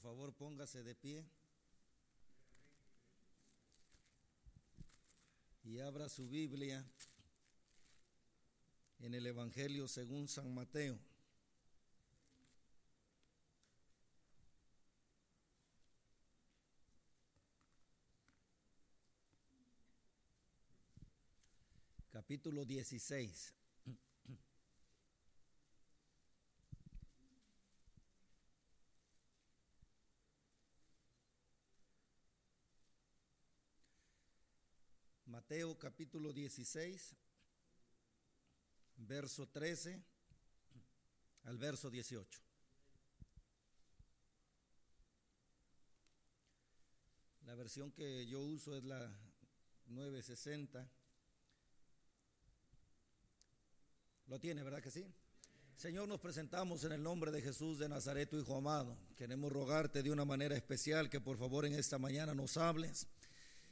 por favor póngase de pie y abra su Biblia en el Evangelio según San Mateo. Capítulo 16. Mateo capítulo 16, verso 13 al verso 18. La versión que yo uso es la 960. Lo tiene, ¿verdad que sí? Señor, nos presentamos en el nombre de Jesús de Nazaret, tu Hijo amado. Queremos rogarte de una manera especial que por favor en esta mañana nos hables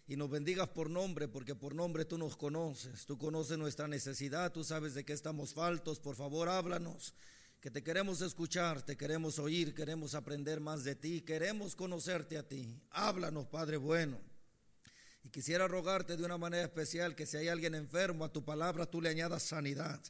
y nos bendigas por nombre, porque por nombre tú nos conoces, tú conoces nuestra necesidad, tú sabes de qué estamos faltos, por favor háblanos, que te queremos escuchar, te queremos oír, queremos aprender más de ti, queremos conocerte a ti. Háblanos, Padre bueno. Y quisiera rogarte de una manera especial que si hay alguien enfermo, a tu palabra tú le añadas sanidad,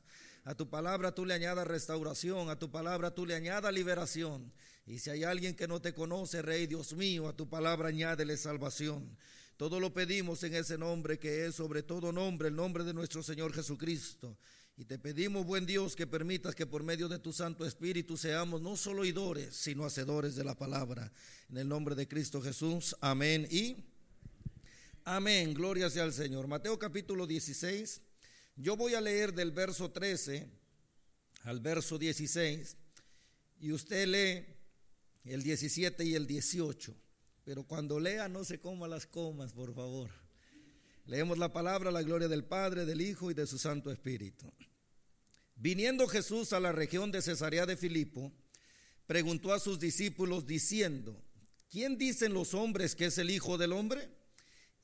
a tu palabra tú le añadas restauración, a tu palabra tú le añadas liberación. Y si hay alguien que no te conoce, Rey Dios mío, a tu palabra añádele salvación. Todo lo pedimos en ese nombre que es sobre todo nombre, el nombre de nuestro Señor Jesucristo. Y te pedimos, buen Dios, que permitas que por medio de tu Santo Espíritu seamos no solo oidores, sino hacedores de la palabra. En el nombre de Cristo Jesús. Amén y amén. Gloria sea al Señor. Mateo capítulo 16. Yo voy a leer del verso 13 al verso 16 y usted lee el 17 y el 18. Pero cuando lea no se coma las comas, por favor. Leemos la palabra, la gloria del Padre, del Hijo y de su Santo Espíritu. Viniendo Jesús a la región de Cesarea de Filipo, preguntó a sus discípulos diciendo, ¿quién dicen los hombres que es el Hijo del Hombre?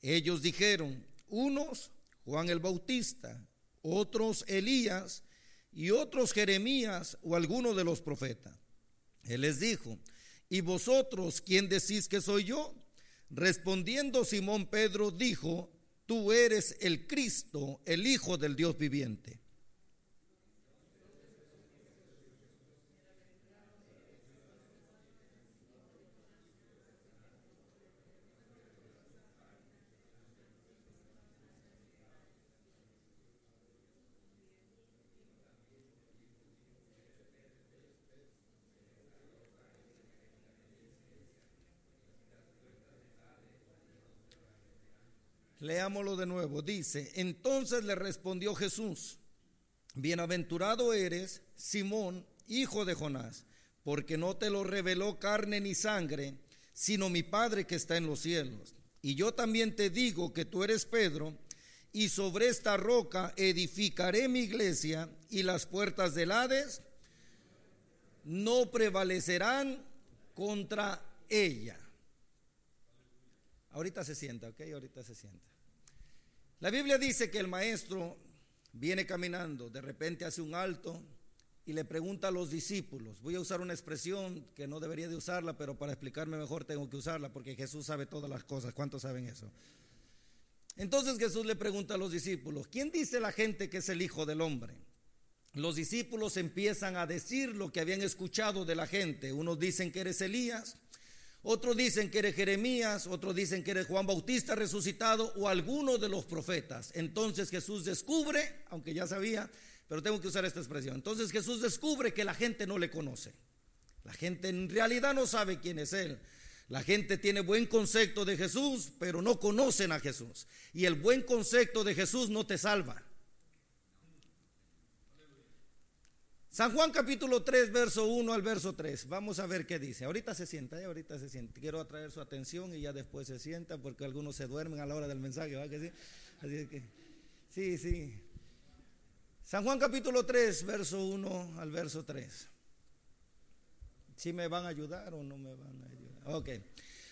Ellos dijeron, unos Juan el Bautista, otros Elías y otros Jeremías o alguno de los profetas. Él les dijo, ¿Y vosotros quién decís que soy yo? Respondiendo Simón Pedro dijo, tú eres el Cristo, el Hijo del Dios viviente. Leámoslo de nuevo. Dice, entonces le respondió Jesús, bienaventurado eres, Simón, hijo de Jonás, porque no te lo reveló carne ni sangre, sino mi Padre que está en los cielos. Y yo también te digo que tú eres Pedro, y sobre esta roca edificaré mi iglesia, y las puertas del Hades no prevalecerán contra ella. Ahorita se sienta, ok, ahorita se sienta. La Biblia dice que el maestro viene caminando, de repente hace un alto y le pregunta a los discípulos, voy a usar una expresión que no debería de usarla, pero para explicarme mejor tengo que usarla porque Jesús sabe todas las cosas, ¿cuántos saben eso? Entonces Jesús le pregunta a los discípulos, ¿quién dice la gente que es el Hijo del Hombre? Los discípulos empiezan a decir lo que habían escuchado de la gente. Unos dicen que eres Elías, otros dicen que eres Jeremías, otros dicen que eres Juan Bautista resucitado o alguno de los profetas. Entonces Jesús descubre, aunque ya sabía, pero tengo que usar esta expresión. Entonces Jesús descubre que la gente no le conoce. La gente en realidad no sabe quién es Él. La gente tiene buen concepto de Jesús, pero no conocen a Jesús. Y el buen concepto de Jesús no te salva. San Juan capítulo 3, verso 1 al verso 3. Vamos a ver qué dice. Ahorita se sienta, ¿eh? ahorita se sienta. Quiero atraer su atención y ya después se sienta porque algunos se duermen a la hora del mensaje, ¿va que sí? Sí, sí. San Juan capítulo 3, verso 1 al verso 3. ¿Sí me van a ayudar o no me van a ayudar? Ok.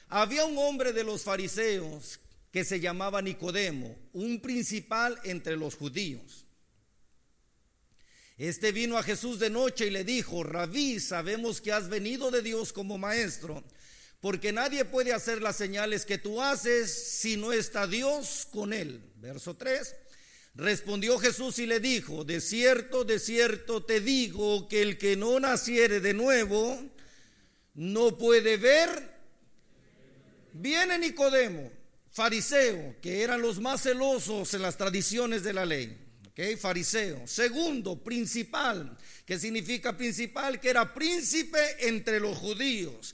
Había un hombre de los fariseos que se llamaba Nicodemo, un principal entre los judíos. Este vino a Jesús de noche y le dijo, Rabí, sabemos que has venido de Dios como maestro, porque nadie puede hacer las señales que tú haces si no está Dios con él. Verso 3. Respondió Jesús y le dijo, de cierto, de cierto te digo que el que no naciere de nuevo no puede ver. Viene Nicodemo, fariseo, que eran los más celosos en las tradiciones de la ley. Okay, fariseo. Segundo, principal, que significa principal, que era príncipe entre los judíos.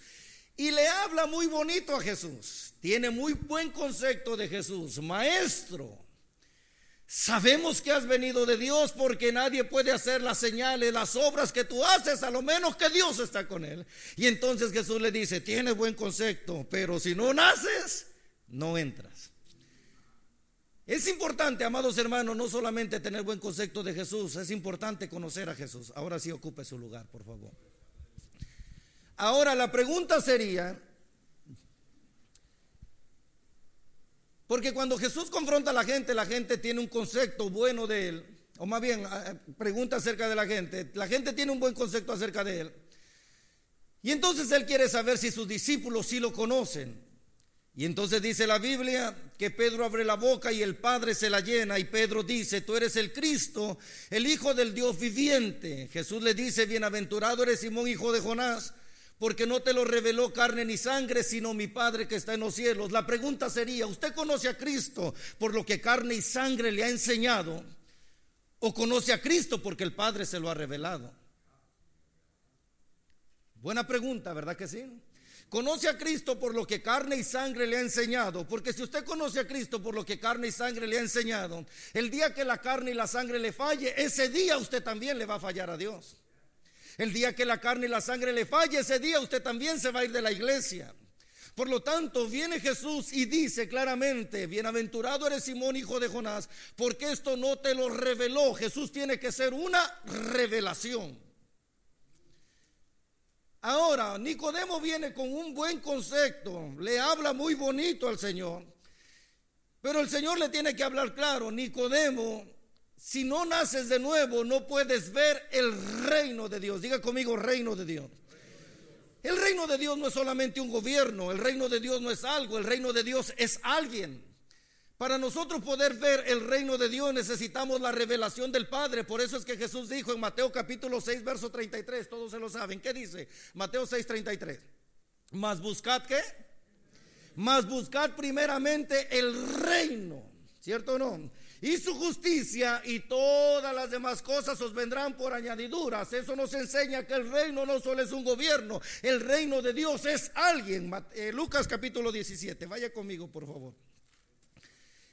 Y le habla muy bonito a Jesús. Tiene muy buen concepto de Jesús. Maestro, sabemos que has venido de Dios porque nadie puede hacer las señales, las obras que tú haces, a lo menos que Dios está con él. Y entonces Jesús le dice, tienes buen concepto, pero si no naces, no entras. Es importante, amados hermanos, no solamente tener buen concepto de Jesús, es importante conocer a Jesús. Ahora sí ocupe su lugar, por favor. Ahora la pregunta sería, porque cuando Jesús confronta a la gente, la gente tiene un concepto bueno de él, o más bien pregunta acerca de la gente, la gente tiene un buen concepto acerca de él. Y entonces él quiere saber si sus discípulos sí lo conocen. Y entonces dice la Biblia que Pedro abre la boca y el Padre se la llena y Pedro dice, tú eres el Cristo, el Hijo del Dios viviente. Jesús le dice, bienaventurado eres Simón, hijo de Jonás, porque no te lo reveló carne ni sangre, sino mi Padre que está en los cielos. La pregunta sería, ¿usted conoce a Cristo por lo que carne y sangre le ha enseñado? ¿O conoce a Cristo porque el Padre se lo ha revelado? Buena pregunta, ¿verdad que sí? Conoce a Cristo por lo que carne y sangre le ha enseñado. Porque si usted conoce a Cristo por lo que carne y sangre le ha enseñado, el día que la carne y la sangre le falle, ese día usted también le va a fallar a Dios. El día que la carne y la sangre le falle, ese día usted también se va a ir de la iglesia. Por lo tanto, viene Jesús y dice claramente, bienaventurado eres Simón, hijo de Jonás, porque esto no te lo reveló. Jesús tiene que ser una revelación. Ahora, Nicodemo viene con un buen concepto, le habla muy bonito al Señor, pero el Señor le tiene que hablar claro, Nicodemo si no naces de nuevo, no puedes ver el reino de Dios. Diga conmigo, reino de Dios. El reino de Dios no es solamente un gobierno, el reino de Dios no es algo, el reino de Dios es alguien. Para nosotros poder ver el reino de Dios necesitamos la revelación del Padre. Por eso es que Jesús dijo en Mateo capítulo 6, verso 33, todos se lo saben. ¿Qué dice? Mateo 6, 33. Más buscad qué? Más buscad primeramente el reino, ¿cierto o no? y su justicia y todas las demás cosas os vendrán por añadiduras. Eso nos enseña que el reino no solo es un gobierno, el reino de Dios es alguien. Eh, Lucas capítulo 17, vaya conmigo por favor.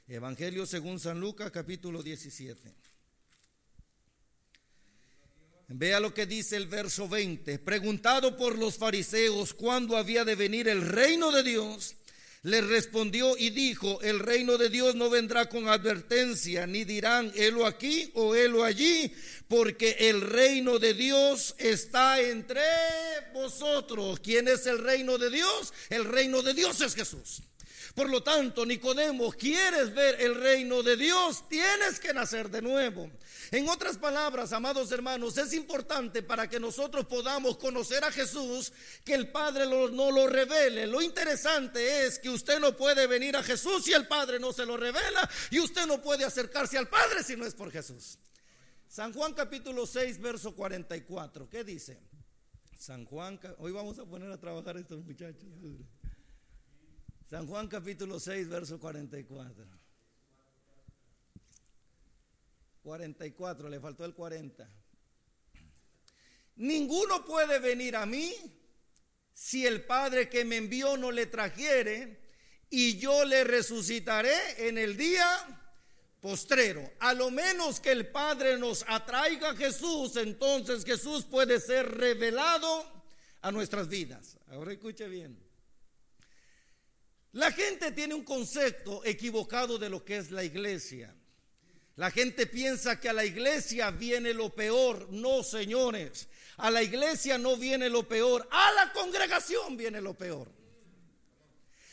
Evangelio según San Lucas capítulo 17. Vea lo que dice el verso 20. Preguntado por los fariseos cuándo había de venir el reino de Dios, le respondió y dijo, el reino de Dios no vendrá con advertencia, ni dirán, helo aquí o helo allí, porque el reino de Dios está entre vosotros. ¿Quién es el reino de Dios? El reino de Dios es Jesús. Por lo tanto, Nicodemo, ¿quieres ver el reino de Dios? Tienes que nacer de nuevo. En otras palabras, amados hermanos, es importante para que nosotros podamos conocer a Jesús que el Padre no lo revele. Lo interesante es que usted no puede venir a Jesús si el Padre no se lo revela y usted no puede acercarse al Padre si no es por Jesús. San Juan capítulo 6, verso 44. ¿Qué dice? San Juan, hoy vamos a poner a trabajar a estos muchachos. San Juan capítulo 6, verso 44. 44, le faltó el 40. Ninguno puede venir a mí si el Padre que me envió no le trajere y yo le resucitaré en el día postrero. A lo menos que el Padre nos atraiga a Jesús, entonces Jesús puede ser revelado a nuestras vidas. Ahora escuche bien. La gente tiene un concepto equivocado de lo que es la iglesia. La gente piensa que a la iglesia viene lo peor. No, señores. A la iglesia no viene lo peor. A la congregación viene lo peor.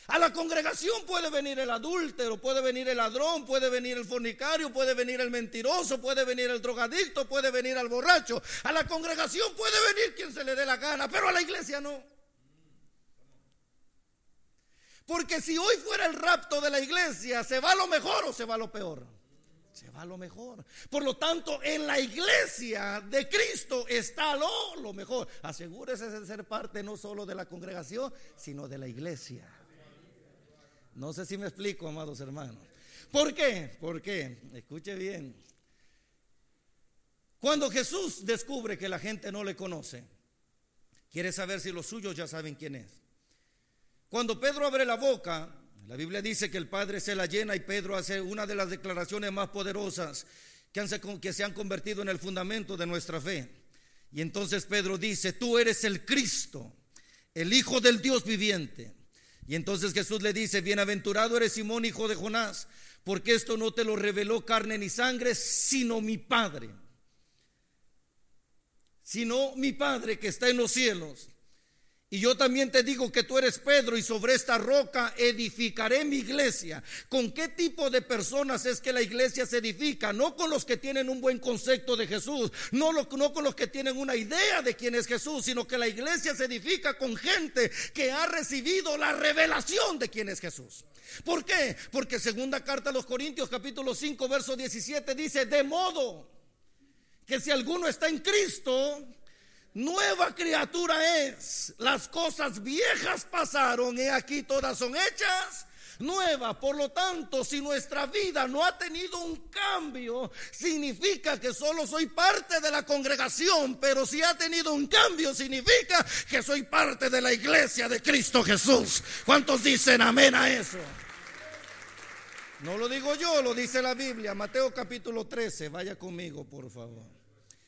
A la congregación puede venir el adúltero, puede venir el ladrón, puede venir el fornicario, puede venir el mentiroso, puede venir el drogadicto, puede venir el borracho. A la congregación puede venir quien se le dé la gana, pero a la iglesia no. Porque si hoy fuera el rapto de la iglesia, ¿se va lo mejor o se va lo peor? Se va lo mejor. Por lo tanto, en la iglesia de Cristo está lo, lo mejor. Asegúrese de ser parte no solo de la congregación, sino de la iglesia. No sé si me explico, amados hermanos. ¿Por qué? ¿Por qué? Escuche bien. Cuando Jesús descubre que la gente no le conoce, quiere saber si los suyos ya saben quién es. Cuando Pedro abre la boca, la Biblia dice que el Padre se la llena y Pedro hace una de las declaraciones más poderosas que, se han convertido en el fundamento de nuestra fe. Y entonces Pedro dice, tú eres el Cristo, el Hijo del Dios viviente. Y entonces Jesús le dice, bienaventurado eres Simón, hijo de Jonás, porque esto no te lo reveló carne ni sangre, sino mi Padre. Sino mi Padre que está en los cielos. Y yo también te digo que tú eres Pedro y sobre esta roca edificaré mi iglesia. ¿Con qué tipo de personas es que la iglesia se edifica? No con los que tienen un buen concepto de Jesús, no, con los que tienen una idea de quién es Jesús, sino que la iglesia se edifica con gente que ha recibido la revelación de quién es Jesús. ¿Por qué? Porque segunda carta a los Corintios capítulo 5 verso 17 dice, de modo que si alguno está en Cristo, nueva criatura es. Las cosas viejas pasaron y aquí todas son hechas nuevas. Por lo tanto, si nuestra vida no ha tenido un cambio, significa que solo soy parte de la congregación, pero si ha tenido un cambio, significa que soy parte de la iglesia de Cristo Jesús. ¿Cuántos dicen amén a eso? No lo digo yo, lo dice la Biblia, Mateo capítulo 13, vaya conmigo, por favor.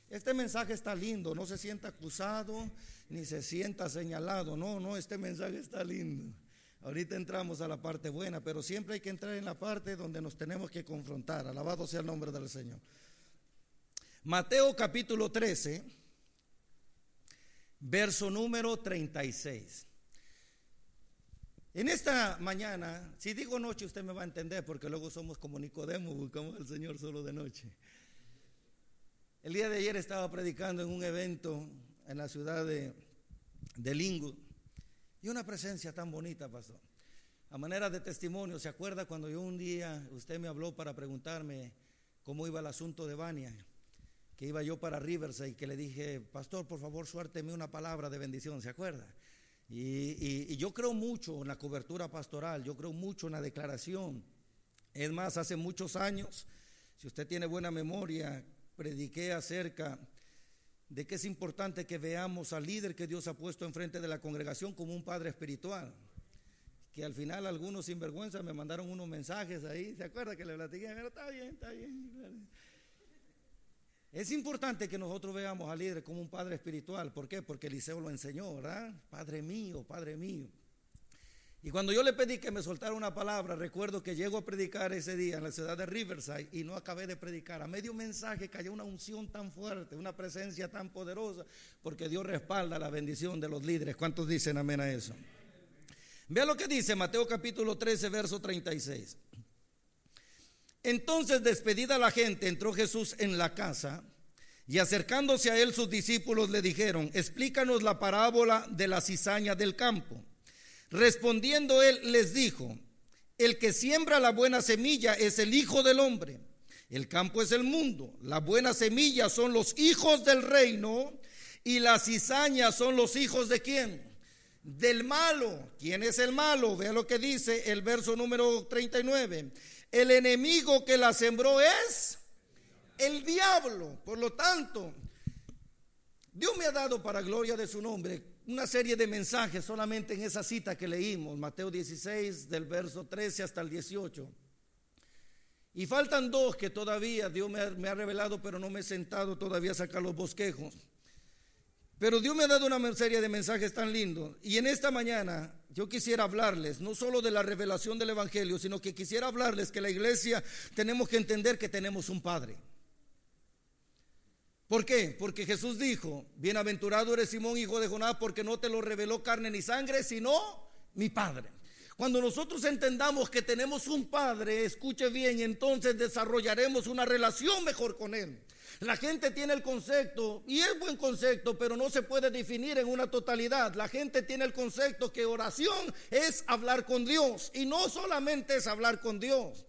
Este mensaje está lindo, no se sienta acusado ni se sienta señalado. No, no, este mensaje está lindo. Ahorita entramos a la parte buena, pero siempre hay que entrar en la parte donde nos tenemos que confrontar. Alabado sea el nombre del Señor. Mateo capítulo 13, verso número 36. En esta mañana, si digo noche, usted me va a entender, porque luego somos como Nicodemo, buscamos al Señor solo de noche. El día de ayer estaba predicando en un evento en la ciudad de, de Lingo y una presencia tan bonita, pastor. A manera de testimonio, ¿se acuerda cuando yo un día, usted me habló para preguntarme cómo iba el asunto de Bania? Que iba yo para Riverside y que le dije, pastor, por favor, suérteme una palabra de bendición, ¿se acuerda? Y, y yo creo mucho en la cobertura pastoral, yo creo mucho en la declaración. Es más, hace muchos años, si usted tiene buena memoria, prediqué acerca de que es importante que veamos al líder que Dios ha puesto enfrente de la congregación como un padre espiritual. Que al final algunos sinvergüenza me mandaron unos mensajes ahí, ¿se acuerda que le platiqué? Pero está bien, está bien. Es importante que nosotros veamos al líder como un padre espiritual. ¿Por qué? Porque Eliseo lo enseñó, ¿verdad? Padre mío, Padre mío. Y cuando yo le pedí que me soltara una palabra, recuerdo que llego a predicar ese día en la ciudad de Riverside y no acabé de predicar. A medio mensaje cayó una unción tan fuerte, una presencia tan poderosa, porque Dios respalda la bendición de los líderes. ¿Cuántos dicen amén a eso? Vea lo que dice Mateo capítulo 13, verso 36. Entonces, despedida la gente, entró Jesús en la casa y acercándose a él sus discípulos le dijeron, explícanos la parábola de la cizaña del campo. Respondiendo él les dijo, el que siembra la buena semilla es el Hijo del Hombre. El campo es el mundo. La buena semilla son los hijos del reino y las cizañas son los hijos de quién? Del malo. ¿Quién es el malo? Vea lo que dice el verso número 39. El enemigo que la sembró es el diablo. Por lo tanto, Dios me ha dado para gloria de su nombre una serie de mensajes solamente en esa cita que leímos, Mateo 16, del verso 13 hasta el 18. Y faltan dos que todavía Dios me ha, revelado, pero no me he sentado todavía a sacar los bosquejos. Pero Dios me ha dado una serie de mensajes tan lindos. Y en esta mañana yo quisiera hablarles no solo de la revelación del Evangelio, sino que quisiera hablarles que la iglesia tenemos que entender que tenemos un Padre. ¿Por qué? Porque Jesús dijo, bienaventurado eres Simón, hijo de Jonás, porque no te lo reveló carne ni sangre, sino mi Padre. Cuando nosotros entendamos que tenemos un Padre, escuche bien, entonces desarrollaremos una relación mejor con Él. La gente tiene el concepto, y es buen concepto, pero no se puede definir en una totalidad. La gente tiene el concepto que oración es hablar con Dios, y no solamente es hablar con Dios.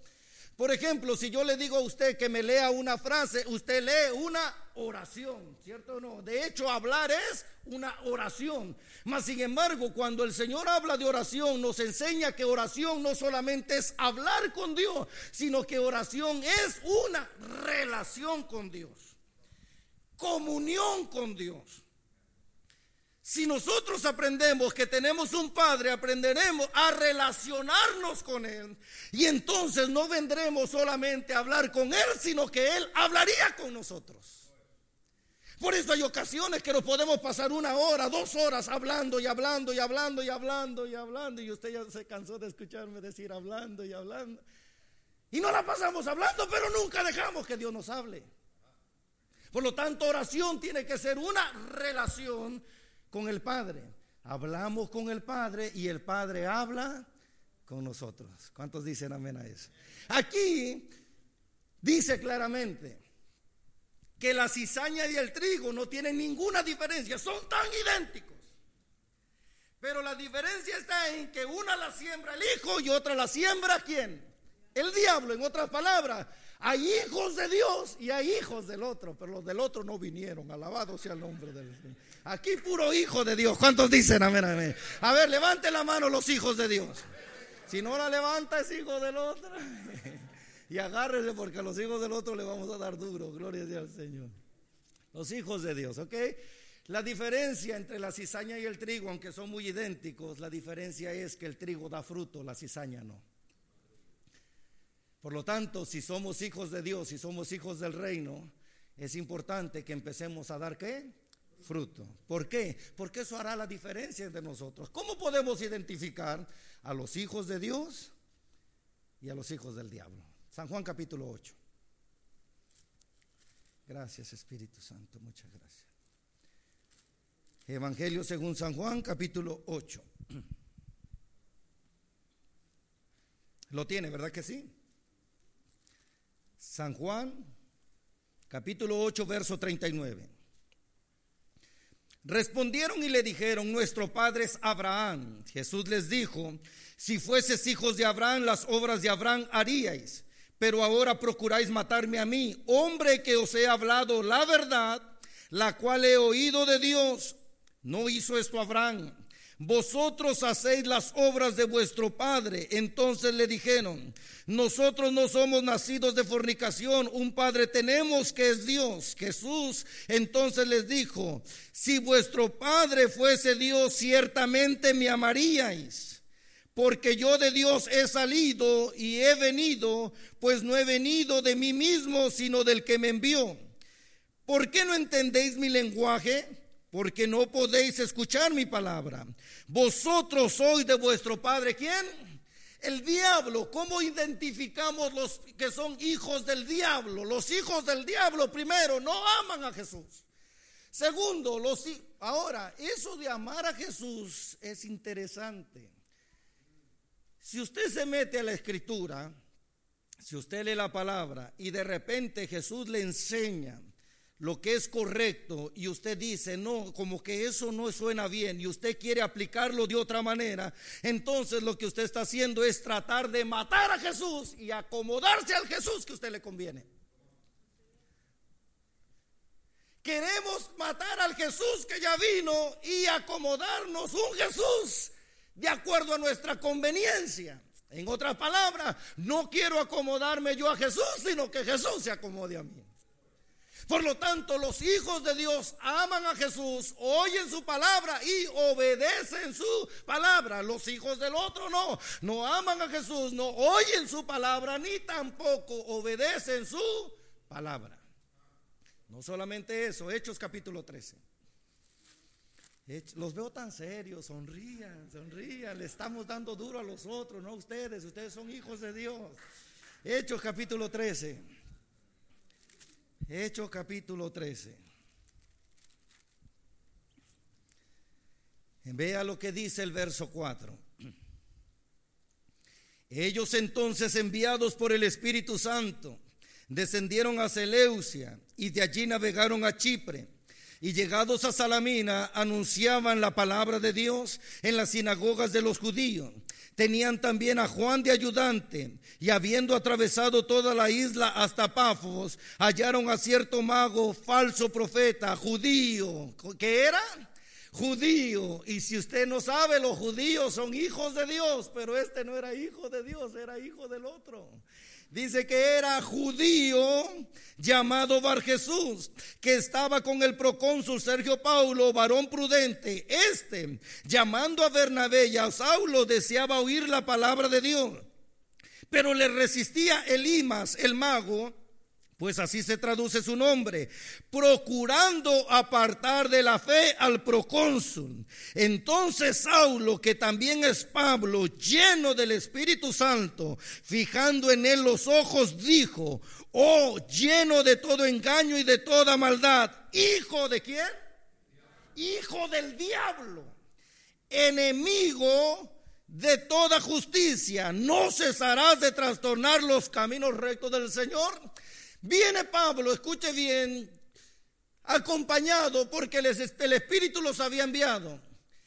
Por ejemplo, si yo le digo a usted que me lea una frase, usted lee una oración, ¿cierto o no? De hecho, hablar es una oración. Mas, sin embargo, cuando el Señor habla de oración, nos enseña que oración no solamente es hablar con Dios, sino que oración es una relación con Dios, comunión con Dios. Si nosotros aprendemos que tenemos un Padre, aprenderemos a relacionarnos con Él. Y entonces no vendremos solamente a hablar con Él, sino que Él hablaría con nosotros. Por eso hay ocasiones que nos podemos pasar una hora, dos horas hablando y hablando y hablando y hablando y hablando. Y usted ya se cansó de escucharme decir hablando y hablando. Y no la pasamos hablando, pero nunca dejamos que Dios nos hable. Por lo tanto, oración tiene que ser una relación con el Padre. Hablamos con el Padre y el Padre habla con nosotros. ¿Cuántos dicen amén a eso? Aquí dice claramente que la cizaña y el trigo no tienen ninguna diferencia, son tan idénticos. Pero la diferencia está en que una la siembra el hijo y otra la siembra quién? El diablo, en otras palabras. Hay hijos de Dios y hay hijos del otro, pero los del otro no vinieron. Alabado sea el nombre del Señor. Aquí puro hijo de Dios. ¿Cuántos dicen amén, amén? A ver, levante la mano los hijos de Dios. Si no la levanta es hijo del otro. Y agárrese porque a los hijos del otro le vamos a dar duro. Gloria sea al Señor. Los hijos de Dios, ¿ok? La diferencia entre la cizaña y el trigo, aunque son muy idénticos, la diferencia es que el trigo da fruto, la cizaña no. Por lo tanto, si somos hijos de Dios, si somos hijos del reino, es importante que empecemos a dar qué? fruto. ¿Por qué? Porque eso hará la diferencia entre nosotros. ¿Cómo podemos identificar a los hijos de Dios y a los hijos del diablo? San Juan capítulo 8. Gracias Espíritu Santo, muchas gracias. Evangelio según San Juan capítulo 8. Lo tiene, ¿verdad que sí? San Juan capítulo 8, verso 39. Respondieron y le dijeron, nuestro padre es Abraham. Jesús les dijo, si fueses hijos de Abraham, las obras de Abraham haríais, pero ahora procuráis matarme a mí, hombre que os he hablado la verdad, la cual he oído de Dios. No hizo esto Abraham. Vosotros hacéis las obras de vuestro padre. Entonces le dijeron, nosotros no somos nacidos de fornicación, un padre tenemos que es Dios. Jesús entonces les dijo, si vuestro padre fuese Dios, ciertamente me amaríais. Porque yo de Dios he salido y he venido, pues no he venido de mí mismo, sino del que me envió. ¿Por qué no entendéis mi lenguaje? Porque no podéis escuchar mi palabra. Vosotros sois de vuestro padre, ¿quién? El diablo, ¿cómo identificamos los que son hijos del diablo? Los hijos del diablo, primero, no aman a Jesús. Segundo, los ahora, eso de amar a Jesús es interesante. Si usted se mete a la escritura, si usted lee la palabra y de repente Jesús le enseña lo que es correcto y usted dice, no, como que eso no suena bien y usted quiere aplicarlo de otra manera, entonces lo que usted está haciendo es tratar de matar a Jesús y acomodarse al Jesús que a usted le conviene. Queremos matar al Jesús que ya vino y acomodarnos un Jesús de acuerdo a nuestra conveniencia. En otras palabras, no quiero acomodarme yo a Jesús, sino que Jesús se acomode a mí. Por lo tanto, los hijos de Dios aman a Jesús, oyen su palabra y obedecen su palabra. Los hijos del otro no, no aman a Jesús, no oyen su palabra ni tampoco obedecen su palabra. No solamente eso, Hechos capítulo 13. Los veo tan serios, sonrían, sonrían, le estamos dando duro a los otros, no a ustedes, ustedes son hijos de Dios. Hechos capítulo 13. Hechos capítulo 13. Vea lo que dice el verso 4. Ellos entonces, enviados por el Espíritu Santo, descendieron a Seleucia y de allí navegaron a Chipre. Y llegados a Salamina, anunciaban la palabra de Dios en las sinagogas de los judíos. Tenían también a Juan de ayudante, y habiendo atravesado toda la isla hasta Pafos, hallaron a cierto mago, falso profeta, judío, que era judío. Y si usted no sabe, los judíos son hijos de Dios, pero este no era hijo de Dios, era hijo del otro. Dice que era judío llamado Bar Jesús, que estaba con el procónsul Sergio Paulo, varón prudente. Este, llamando a Bernabé y a Saulo, deseaba oír la palabra de Dios. Pero le resistía Elimas, el mago, pues así se traduce su nombre, procurando apartar de la fe al procónsul. Entonces Saulo, que también es Pablo, lleno del Espíritu Santo, fijando en él los ojos, dijo, oh, lleno de todo engaño y de toda maldad, hijo de quién? Hijo del diablo, enemigo de toda justicia, ¿no cesarás de trastornar los caminos rectos del Señor? Viene Pablo, escuche bien, acompañado porque el Espíritu los había enviado.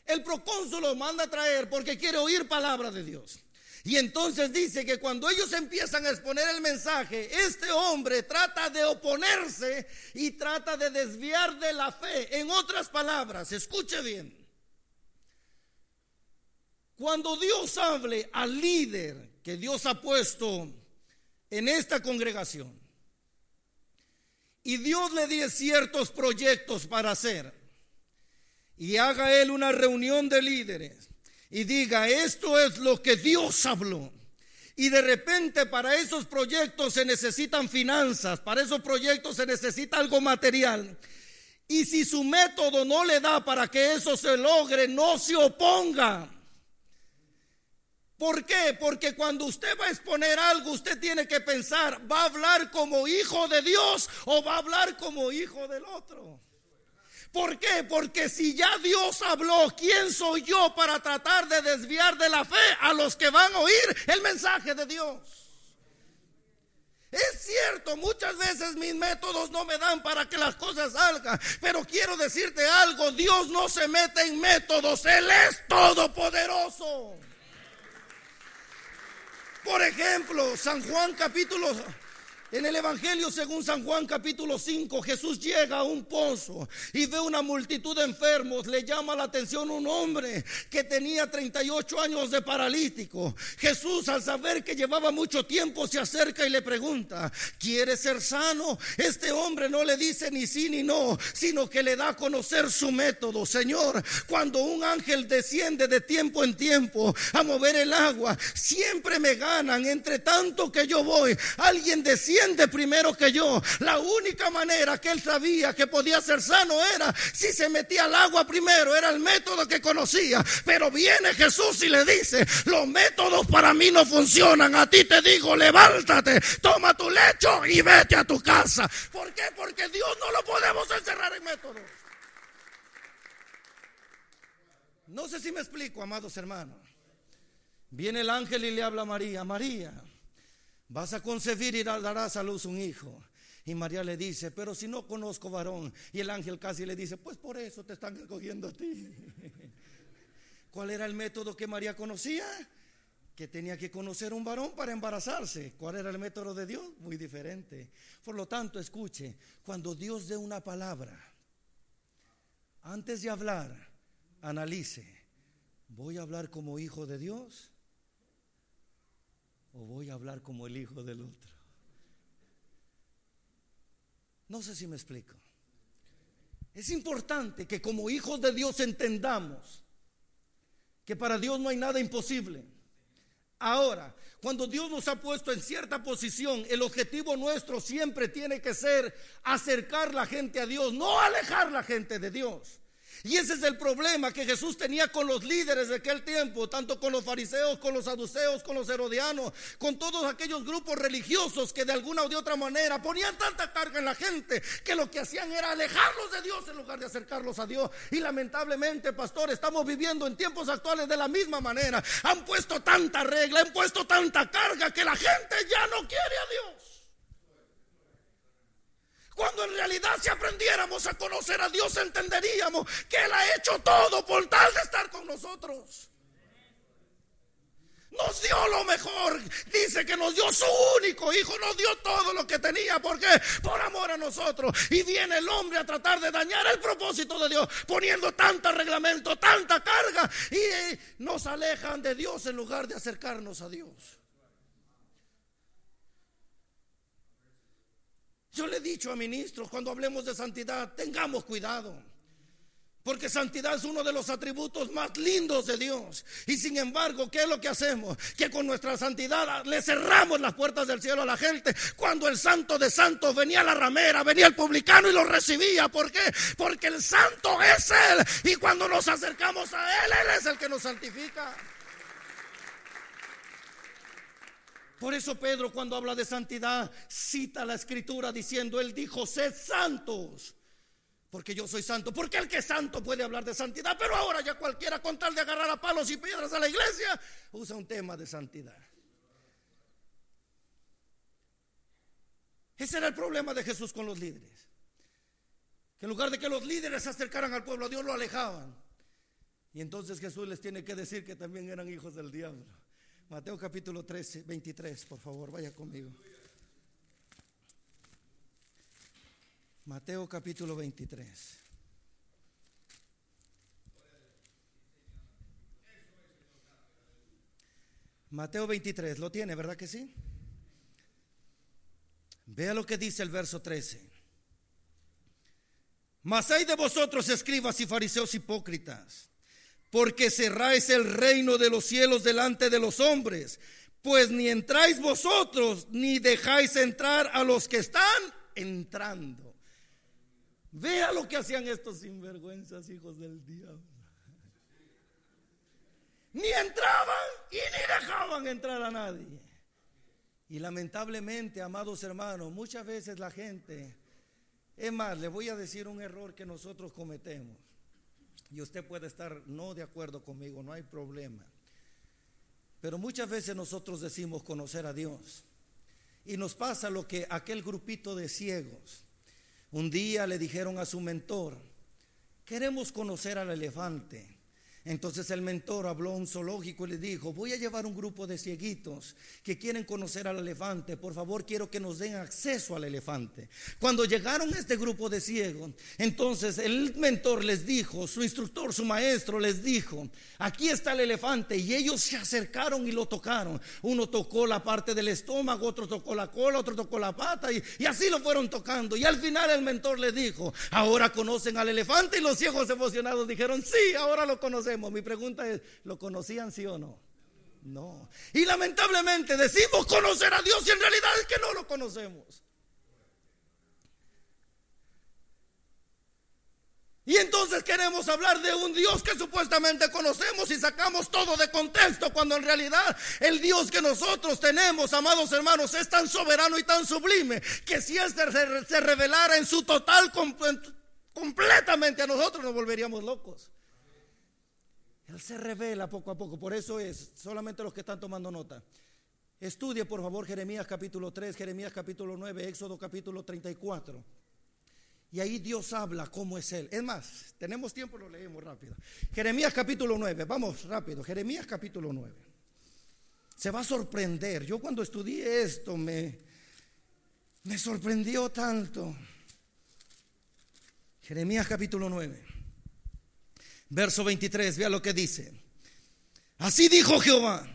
El procónsul los manda a traer porque quiere oír palabra de Dios. Y entonces dice que cuando ellos empiezan a exponer el mensaje, este hombre trata de oponerse y trata de desviar de la fe. En otras palabras, escuche bien. Cuando Dios hable al líder que Dios ha puesto en esta congregación, y Dios le dé ciertos proyectos para hacer y haga él una reunión de líderes y diga, esto es lo que Dios habló. Y de repente para esos proyectos se necesitan finanzas, para esos proyectos se necesita algo material. Y si su método no le da para que eso se logre, no se oponga. ¿Por qué? Porque cuando usted va a exponer algo, usted tiene que pensar, ¿va a hablar como hijo de Dios o va a hablar como hijo del otro? ¿Por qué? Porque si ya Dios habló, ¿quién soy yo para tratar de desviar de la fe a los que van a oír el mensaje de Dios? Es cierto, muchas veces mis métodos no me dan para que las cosas salgan, pero quiero decirte algo, Dios no se mete en métodos, Él es todopoderoso. Por ejemplo, San Juan capítulo en el Evangelio según San Juan capítulo 5, Jesús llega a un pozo y ve una multitud de enfermos. Le llama la atención un hombre que tenía 38 años de paralítico. Jesús al saber que llevaba mucho tiempo se acerca y le pregunta, ¿quiere ser sano? Este hombre no le dice ni sí ni no, sino que le da a conocer su método. Señor, cuando un ángel desciende de tiempo en tiempo a mover el agua, siempre me ganan. Entre tanto que yo voy, alguien desciende primero que yo. La única manera que él sabía que podía ser sano era si se metía al agua primero, era el método que conocía. Pero viene Jesús y le dice, los métodos para mí no funcionan. A ti te digo, levántate, toma tu lecho y vete a tu casa. ¿Por qué? Porque Dios no lo podemos encerrar en métodos. No sé si me explico, amados hermanos. Viene el ángel y le habla a María, María, Vas a concebir y darás a luz un hijo. Y María le dice, pero si no conozco varón. Y el ángel casi le dice, pues por eso te están escogiendo a ti. ¿Cuál era el método que María conocía? Que tenía que conocer un varón para embarazarse. ¿Cuál era el método de Dios? Muy diferente. Por lo tanto, escuche, cuando Dios dé una palabra, antes de hablar, analice, ¿voy a hablar como hijo de Dios? O voy a hablar como el hijo del otro? No sé si me explico. Es importante que como hijos de Dios entendamos que para Dios no hay nada imposible. Ahora, cuando Dios nos ha puesto en cierta posición, el objetivo nuestro siempre tiene que ser acercar la gente a Dios, no alejar la gente de Dios. Y ese es el problema que Jesús tenía con los líderes de aquel tiempo, tanto con los fariseos, con los saduceos, con los herodianos, con todos aquellos grupos religiosos que de alguna o de otra manera ponían tanta carga en la gente que lo que hacían era alejarlos de Dios en lugar de acercarlos a Dios. Y lamentablemente, pastor, estamos viviendo en tiempos actuales de la misma manera. Han puesto tanta regla, han puesto tanta carga que la gente ya no quiere a Dios. Cuando en realidad si aprendiéramos a conocer a Dios entenderíamos que Él ha hecho todo por tal de estar con nosotros. Nos dio lo mejor. Dice que nos dio su único hijo. Nos dio todo lo que tenía. ¿Por qué? Por amor a nosotros. Y viene el hombre a tratar de dañar el propósito de Dios. Poniendo tanto reglamento, tanta carga. Y nos alejan de Dios en lugar de acercarnos a Dios. Yo le he dicho a ministros, cuando hablemos de santidad, tengamos cuidado. Porque santidad es uno de los atributos más lindos de Dios. Y sin embargo, ¿qué es lo que hacemos? Que con nuestra santidad le cerramos las puertas del cielo a la gente. Cuando el santo de santos venía a la ramera, venía el publicano y lo recibía. ¿Por qué? Porque el santo es Él. Y cuando nos acercamos a Él, Él es el que nos santifica. Por eso Pedro cuando habla de santidad cita la escritura diciendo, Él dijo, sed santos, porque yo soy santo. Porque el que es santo puede hablar de santidad, pero ahora ya cualquiera con tal de agarrar a palos y piedras a la iglesia usa un tema de santidad. Ese era el problema de Jesús con los líderes. Que en lugar de que los líderes se acercaran al pueblo, a Dios lo alejaban. Y entonces Jesús les tiene que decir que también eran hijos del diablo. Mateo capítulo 13, 23, por favor, vaya conmigo. Mateo capítulo 23. Mateo 23, ¿lo tiene, verdad que sí? Vea lo que dice el verso 13. Mas hay de vosotros, escribas y fariseos hipócritas porque cerráis el reino de los cielos delante de los hombres, pues ni entráis vosotros, ni dejáis entrar a los que están entrando. Vea lo que hacían estos sinvergüenzas, hijos del diablo. Ni entraban y ni dejaban entrar a nadie. Y lamentablemente, amados hermanos, muchas veces la gente, es más, le voy a decir un error que nosotros cometemos. Y usted puede estar no de acuerdo conmigo, no hay problema. Pero muchas veces nosotros decimos conocer a Dios. Y nos pasa lo que aquel grupito de ciegos un día le dijeron a su mentor, queremos conocer al elefante. Entonces el mentor habló a un zoológico y le dijo, voy a llevar un grupo de cieguitos que quieren conocer al elefante. Por favor, quiero que nos den acceso al elefante. Cuando llegaron este grupo de ciegos, entonces el mentor les dijo, su instructor, su maestro les dijo, aquí está el elefante. Y ellos se acercaron y lo tocaron. Uno tocó la parte del estómago, otro tocó la cola, otro tocó la pata y, y así lo fueron tocando. Y al final el mentor les dijo, ahora conocen al elefante y los ciegos emocionados dijeron, sí, ahora lo conocen. Mi pregunta es, ¿lo conocían sí o no? No. Y lamentablemente decimos conocer a Dios y en realidad es que no lo conocemos. Y entonces queremos hablar de un Dios que supuestamente conocemos y sacamos todo de contexto cuando en realidad el Dios que nosotros tenemos, amados hermanos, es tan soberano y tan sublime que si Él se revelara en su total completamente a nosotros nos volveríamos locos. Él se revela poco a poco. Por eso es, solamente los que están tomando nota. Estudie por favor Jeremías capítulo 3, Jeremías capítulo 9, Éxodo capítulo 34. Y ahí Dios habla cómo es Él. Es más, tenemos tiempo, lo leemos rápido. Jeremías capítulo 9, vamos rápido. Jeremías capítulo 9. Se va a sorprender. Yo cuando estudié esto me, me sorprendió tanto. Jeremías capítulo 9. Verso 23, vea lo que dice. Así dijo Jehová.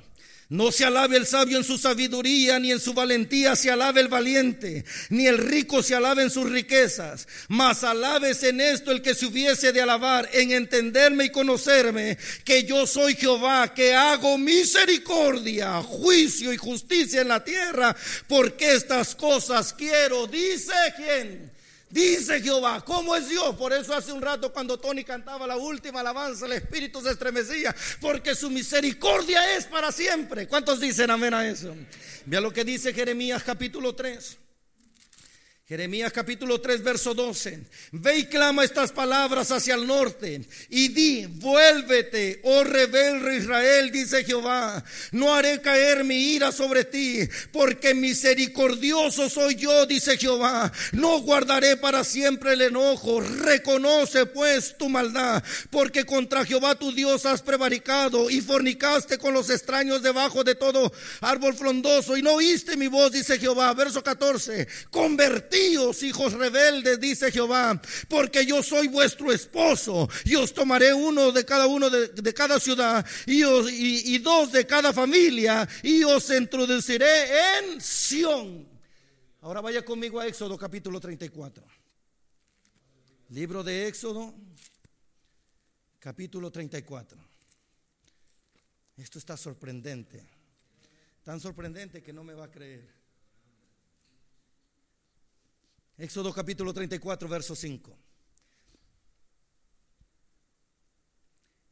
No se alabe el sabio en su sabiduría, ni en su valentía se alabe el valiente, ni el rico se alabe en sus riquezas, mas alabes en esto el que se hubiese de alabar, en entenderme y conocerme, que yo soy Jehová, que hago misericordia, juicio y justicia en la tierra, porque estas cosas quiero, dice quién, Dice Jehová, ¿cómo es Dios? Por eso hace un rato cuando Tony cantaba la última alabanza, el Espíritu se estremecía, porque su misericordia es para siempre. ¿Cuántos dicen amén a eso? Vea lo que dice Jeremías capítulo 3. Jeremías capítulo 3, verso 12. Ve y clama estas palabras hacia el norte y di, vuélvete, oh rebelde Israel, dice Jehová, no haré caer mi ira sobre ti, porque misericordioso soy yo, dice Jehová, no guardaré para siempre el enojo, reconoce pues tu maldad, porque contra Jehová tu Dios has prevaricado y fornicaste con los extraños debajo de todo árbol frondoso. Y no oíste mi voz, dice Jehová, verso 14, convertí hijos rebeldes, dice Jehová, porque yo soy vuestro esposo y os tomaré uno de cada uno de, cada ciudad y, y, dos de cada familia y os introduciré en Sión. Ahora vaya conmigo a Éxodo capítulo 34. Libro de Éxodo capítulo 34. Esto está sorprendente. Tan sorprendente que no me va a creer. Éxodo capítulo 34, verso 5.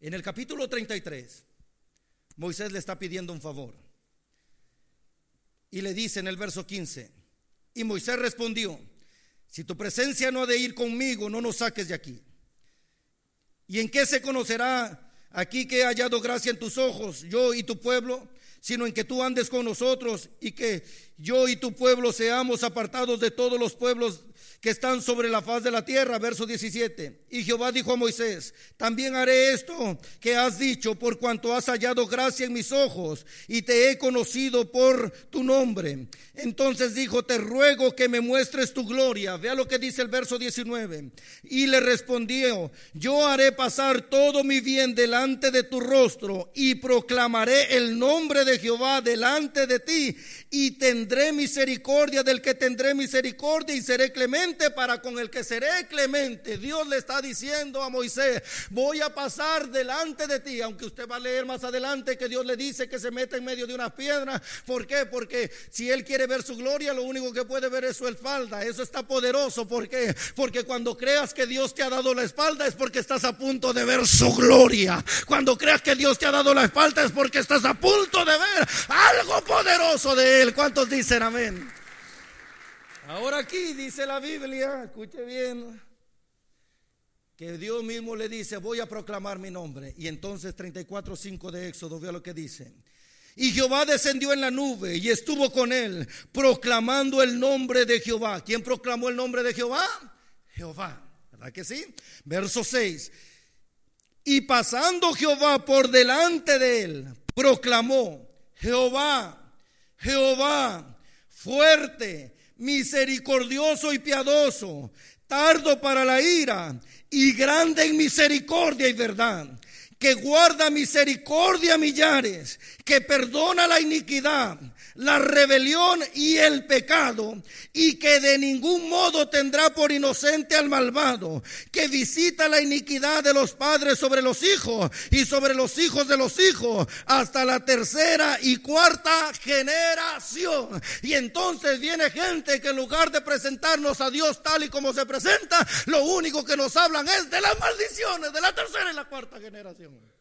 En el capítulo 33, Moisés le está pidiendo un favor. Y le dice en el verso 15, y Moisés respondió, si tu presencia no ha de ir conmigo, no nos saques de aquí. ¿Y en qué se conocerá aquí que he hallado gracia en tus ojos, yo y tu pueblo? Sino en que tú andes con nosotros y que yo y tu pueblo seamos apartados de todos los pueblos que están sobre la faz de la tierra. Verso 17. Y Jehová dijo a Moisés, también haré esto que has dicho por cuanto has hallado gracia en mis ojos y te he conocido por tu nombre. Entonces dijo, te ruego que me muestres tu gloria. Vea lo que dice el verso 19. Y le respondió, yo haré pasar todo mi bien delante de tu rostro y proclamaré el nombre de Jehová delante de ti y tendré misericordia del que tendré misericordia y seré clemente para con el que seré clemente. Dios le está diciendo a Moisés, voy a pasar delante de ti, aunque usted va a leer más adelante que Dios le dice que se meta en medio de unas piedras. ¿Por qué? Porque si él quiere ver su gloria, lo único que puede ver es su espalda. Eso está poderoso. ¿Por qué? Porque cuando creas que Dios te ha dado la espalda es porque estás a punto de ver su gloria. Cuando creas que Dios te ha dado la espalda es porque estás a punto de ver algo poderoso de Él. ¿Cuántos dicen amén? Ahora aquí dice la Biblia, escuche bien, que Dios mismo le dice, voy a proclamar mi nombre. Y entonces 34.5 de Éxodo, vea lo que dice. Y Jehová descendió en la nube y estuvo con él, proclamando el nombre de Jehová. ¿Quién proclamó el nombre de Jehová? Jehová, ¿verdad que sí? Verso 6. Y pasando Jehová por delante de él, proclamó, Jehová, Jehová, fuerte, misericordioso y piadoso, tardo para la ira y grande en misericordia y verdad que guarda misericordia a millares, que perdona la iniquidad, la rebelión y el pecado, y que de ningún modo tendrá por inocente al malvado, que visita la iniquidad de los padres sobre los hijos y sobre los hijos de los hijos, hasta la tercera y cuarta generación. Y entonces viene gente que en lugar de presentarnos a Dios tal y como se presenta, lo único que nos hablan es de las maldiciones de la tercera y la cuarta generación.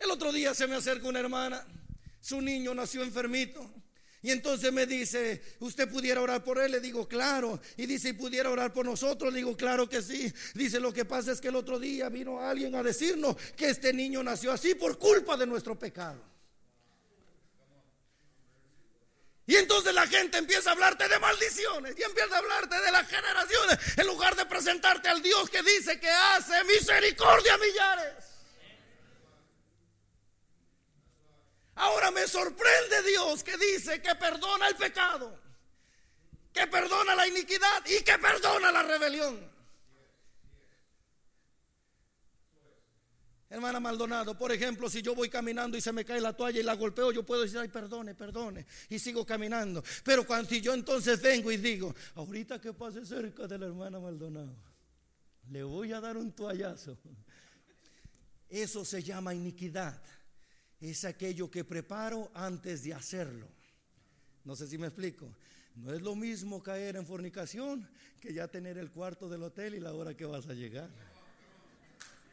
El otro día se me acerca una hermana, su niño nació enfermito. Y entonces me dice, ¿usted pudiera orar por él? Le digo, claro. Y dice, ¿y pudiera orar por nosotros? Le digo, claro que sí. Dice, lo que pasa es que el otro día vino alguien a decirnos que este niño nació así por culpa de nuestro pecado. Y entonces la gente empieza a hablarte de maldiciones y empieza a hablarte de las generaciones en lugar de presentarte al Dios que dice que hace misericordia a millares. Ahora me sorprende Dios que dice que perdona el pecado, que perdona la iniquidad y que perdona la rebelión. Hermana Maldonado, por ejemplo, si yo voy caminando y se me cae la toalla y la golpeo, yo puedo decir, ay, perdone, perdone, y sigo caminando. Pero cuando yo entonces vengo y digo, ahorita que pase cerca de la hermana Maldonado, le voy a dar un toallazo. Eso se llama iniquidad es aquello que preparo antes de hacerlo. No sé si me explico. No es lo mismo caer en fornicación que ya tener el cuarto del hotel y la hora que vas a llegar.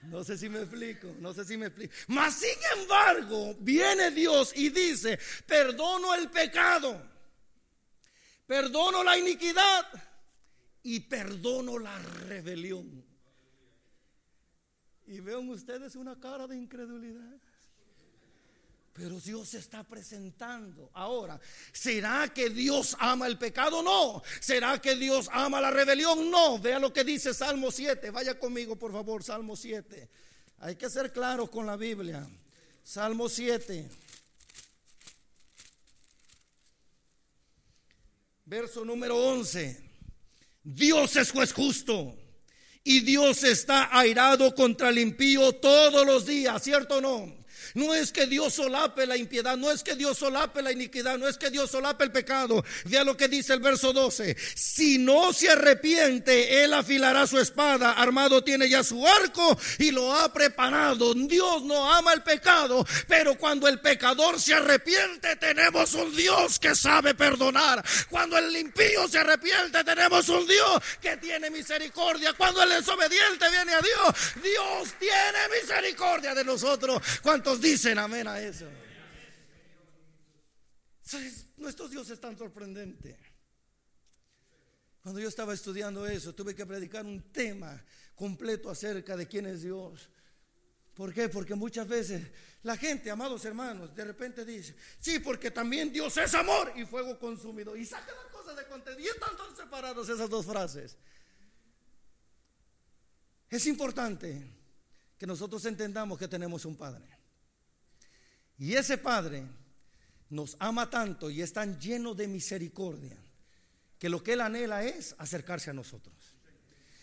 No sé si me explico, no sé si me explico. Mas sin embargo, viene Dios y dice, perdono el pecado, perdono la iniquidad y perdono la rebelión. Y vean ustedes una cara de incredulidad. Pero Dios se está presentando. Ahora, ¿será que Dios ama el pecado? No. ¿Será que Dios ama la rebelión? No. Vea lo que dice Salmo 7. Vaya conmigo, por favor, Salmo 7. Hay que ser claros con la Biblia. Salmo 7. Verso número 11. Dios es juez justo. Y Dios está airado contra el impío todos los días, ¿cierto o no? No es que Dios solape la impiedad, no es que Dios solape la iniquidad, no es que Dios solape el pecado. Vea lo que dice el verso 12. Si no se arrepiente, Él afilará su espada, armado tiene ya su arco y lo ha preparado. Dios no ama el pecado, pero cuando el pecador se arrepiente, tenemos un Dios que sabe perdonar. Cuando el impío se arrepiente, tenemos un Dios que tiene misericordia. Cuando el desobediente viene a Dios, Dios tiene misericordia de nosotros. ¿Cuántos dicen amén a eso? Nuestro Dios es tan sorprendente. Cuando yo estaba estudiando eso, tuve que predicar un tema completo acerca de quién es Dios. ¿Por qué? Porque muchas veces la gente, amados hermanos, de repente dice, sí, porque también Dios es amor y fuego consumido. Y saca las cosas de contenido. Y están tan separados esas dos frases. Es importante que nosotros entendamos que tenemos un Padre. Y ese Padre nos ama tanto y es tan lleno de misericordia que lo que Él anhela es acercarse a nosotros.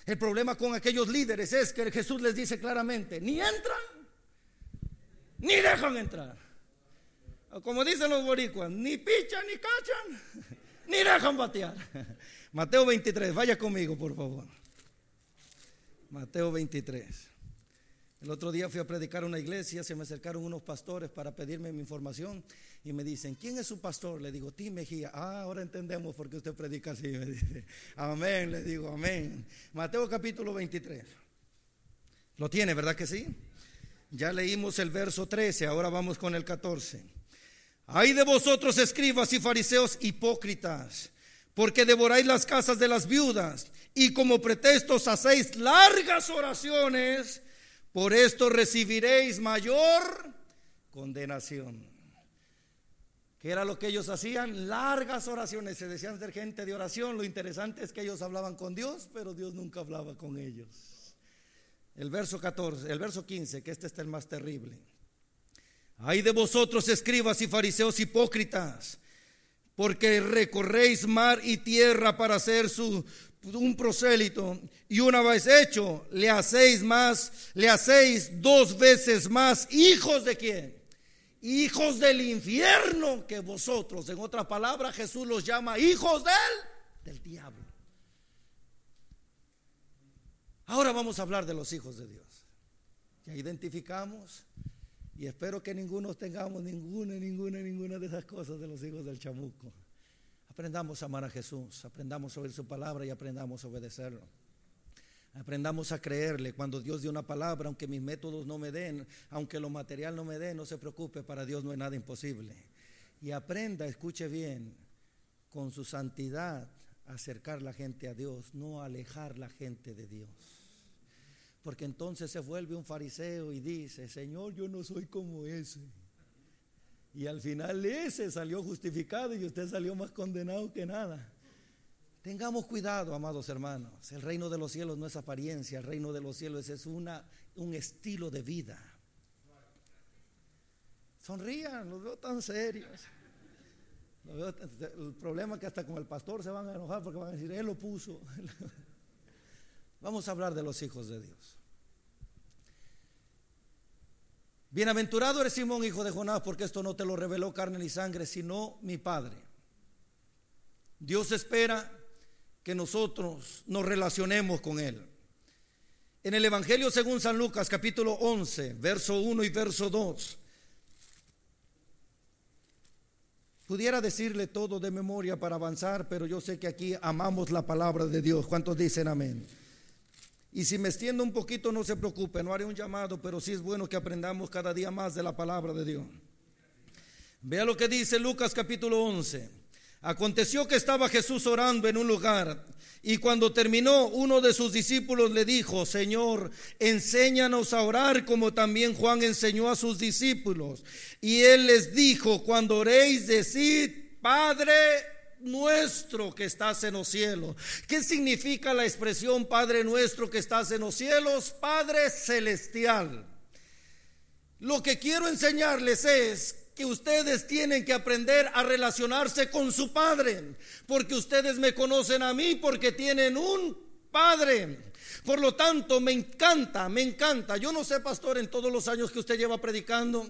El problema con aquellos líderes es que Jesús les dice claramente, ni entran, ni dejan entrar. Como dicen los boricuas, ni pichan, ni cachan, ni dejan batear. Mateo 23, vaya conmigo, por favor. Mateo 23. El otro día fui a predicar a una iglesia, se me acercaron unos pastores para pedirme mi información y me dicen, ¿quién es su pastor? Le digo, Tim Mejía. Ah, ahora entendemos por qué usted predica así. Me amén, le digo, amén. Mateo capítulo 23. Lo tiene, ¿verdad que sí? Ya leímos el verso 13, ahora vamos con el 14. Hay de vosotros escribas y fariseos hipócritas, porque devoráis las casas de las viudas y como pretextos hacéis largas oraciones por esto recibiréis mayor condenación. ¿Qué era lo que ellos hacían? Largas oraciones, se decían ser gente de oración. Lo interesante es que ellos hablaban con Dios, pero Dios nunca hablaba con ellos. El verso 14, el verso 15, que este está el más terrible. Hay de vosotros escribas y fariseos hipócritas, porque recorréis mar y tierra para hacer su un prosélito y una vez hecho, le hacéis más, le hacéis dos veces más hijos de quién? Hijos del infierno que vosotros. En otra palabra, Jesús los llama hijos del, del diablo. Ahora vamos a hablar de los hijos de Dios. Ya identificamos y espero que ninguno tengamos ninguna, ninguna, ninguna de esas cosas de los hijos del chamuco. Aprendamos a amar a Jesús, aprendamos a oír su palabra y aprendamos a obedecerlo. Aprendamos a creerle cuando Dios dio una palabra, aunque mis métodos no me den, aunque lo material no me dé, no se preocupe, para Dios no es nada imposible. Y aprenda, escuche bien, con su santidad acercar la gente a Dios, no alejar la gente de Dios. Porque entonces se vuelve un fariseo y dice, Señor, yo no soy como ese. Y al final ese salió justificado y usted salió más condenado que nada. Tengamos cuidado, amados hermanos. El reino de los cielos no es apariencia, el reino de los cielos es una, un estilo de vida. Sonrían, los veo tan serios. el problema es que hasta con el pastor se van a enojar porque van a decir, él lo puso. Vamos a hablar de los hijos de Dios. Bienaventurado eres Simón, hijo de Jonás, porque esto no te lo reveló carne ni sangre, sino mi Padre. Dios espera que nosotros nos relacionemos con Él. En el Evangelio según San Lucas, capítulo 11, verso 1 y verso 2. Pudiera decirle todo de memoria para avanzar, pero yo sé que aquí amamos la palabra de Dios. ¿Cuántos dicen amén? Y si me extiendo un poquito, no se preocupe, no haré un llamado, pero sí es bueno que aprendamos cada día más de la palabra de Dios. Vea lo que dice Lucas capítulo 11. Aconteció que estaba Jesús orando en un lugar y cuando terminó uno de sus discípulos le dijo, Señor, enséñanos a orar como también Juan enseñó a sus discípulos. Y él les dijo, cuando oréis, decid, Padre nuestro que estás en los cielos. ¿Qué significa la expresión Padre nuestro que estás en los cielos? Padre celestial. Lo que quiero enseñarles es que ustedes tienen que aprender a relacionarse con su Padre, porque ustedes me conocen a mí porque tienen un Padre. Por lo tanto, me encanta, me encanta. Yo no sé, pastor, en todos los años que usted lleva predicando,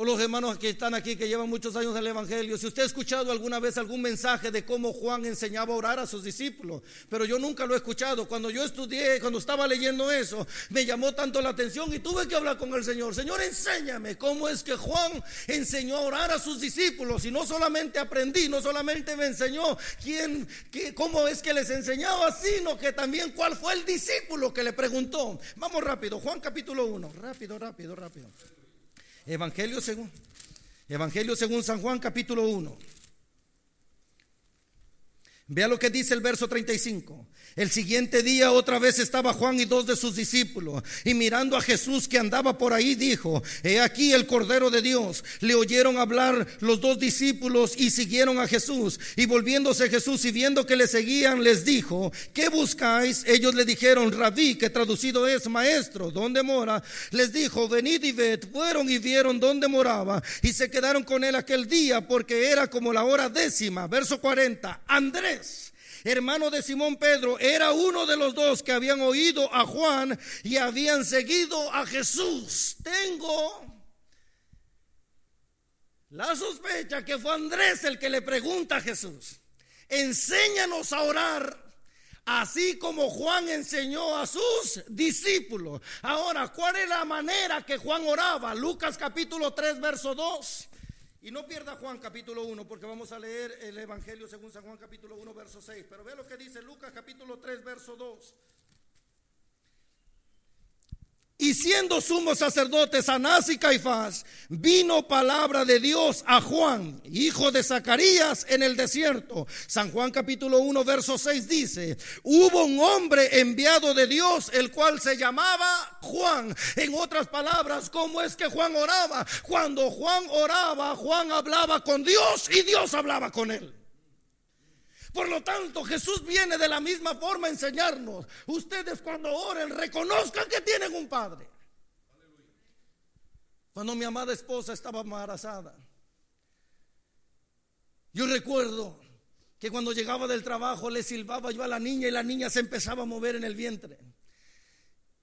o los hermanos que están aquí que llevan muchos años en el Evangelio, si usted ha escuchado alguna vez algún mensaje de cómo Juan enseñaba a orar a sus discípulos, pero yo nunca lo he escuchado. Cuando yo estudié, cuando estaba leyendo eso, me llamó tanto la atención y tuve que hablar con el Señor. Señor, enséñame cómo es que Juan enseñó a orar a sus discípulos y no solamente aprendí, no solamente me enseñó quién, cómo es que les enseñaba, sino que también cuál fue el discípulo que le preguntó. Vamos rápido, Juan capítulo 1, rápido, rápido, rápido. Evangelio según Evangelio según San Juan capítulo 1. Vea lo que dice el verso 35. El siguiente día otra vez estaba Juan y dos de sus discípulos y mirando a Jesús que andaba por ahí dijo, he aquí el Cordero de Dios. Le oyeron hablar los dos discípulos y siguieron a Jesús. Y volviéndose Jesús y viendo que le seguían, les dijo, ¿qué buscáis? Ellos le dijeron, rabí, que traducido es maestro, ¿dónde mora? Les dijo, venid y ved. Fueron y vieron dónde moraba y se quedaron con él aquel día porque era como la hora décima. Verso 40. Andrés hermano de Simón Pedro, era uno de los dos que habían oído a Juan y habían seguido a Jesús. Tengo la sospecha que fue Andrés el que le pregunta a Jesús, enséñanos a orar. Así como Juan enseñó a sus discípulos. Ahora, ¿cuál es la manera que Juan oraba? Lucas capítulo 3, verso 2. Y no pierda Juan capítulo 1 porque vamos a leer el Evangelio según San Juan capítulo 1 verso 6. Pero ve lo que dice Lucas capítulo 3 verso 2. Y siendo sumos sacerdotes Anás y Caifás, vino palabra de Dios a Juan, hijo de Zacarías, en el desierto. San Juan capítulo 1, verso 6 dice, hubo un hombre enviado de Dios, el cual se llamaba Juan. En otras palabras, ¿cómo es que Juan oraba? Cuando Juan oraba, Juan hablaba con Dios y Dios hablaba con él. Por lo tanto, Jesús viene de la misma forma a enseñarnos. Ustedes cuando oren, reconozcan que tienen un Padre. Cuando mi amada esposa estaba embarazada, yo recuerdo que cuando llegaba del trabajo le silbaba yo a la niña y la niña se empezaba a mover en el vientre.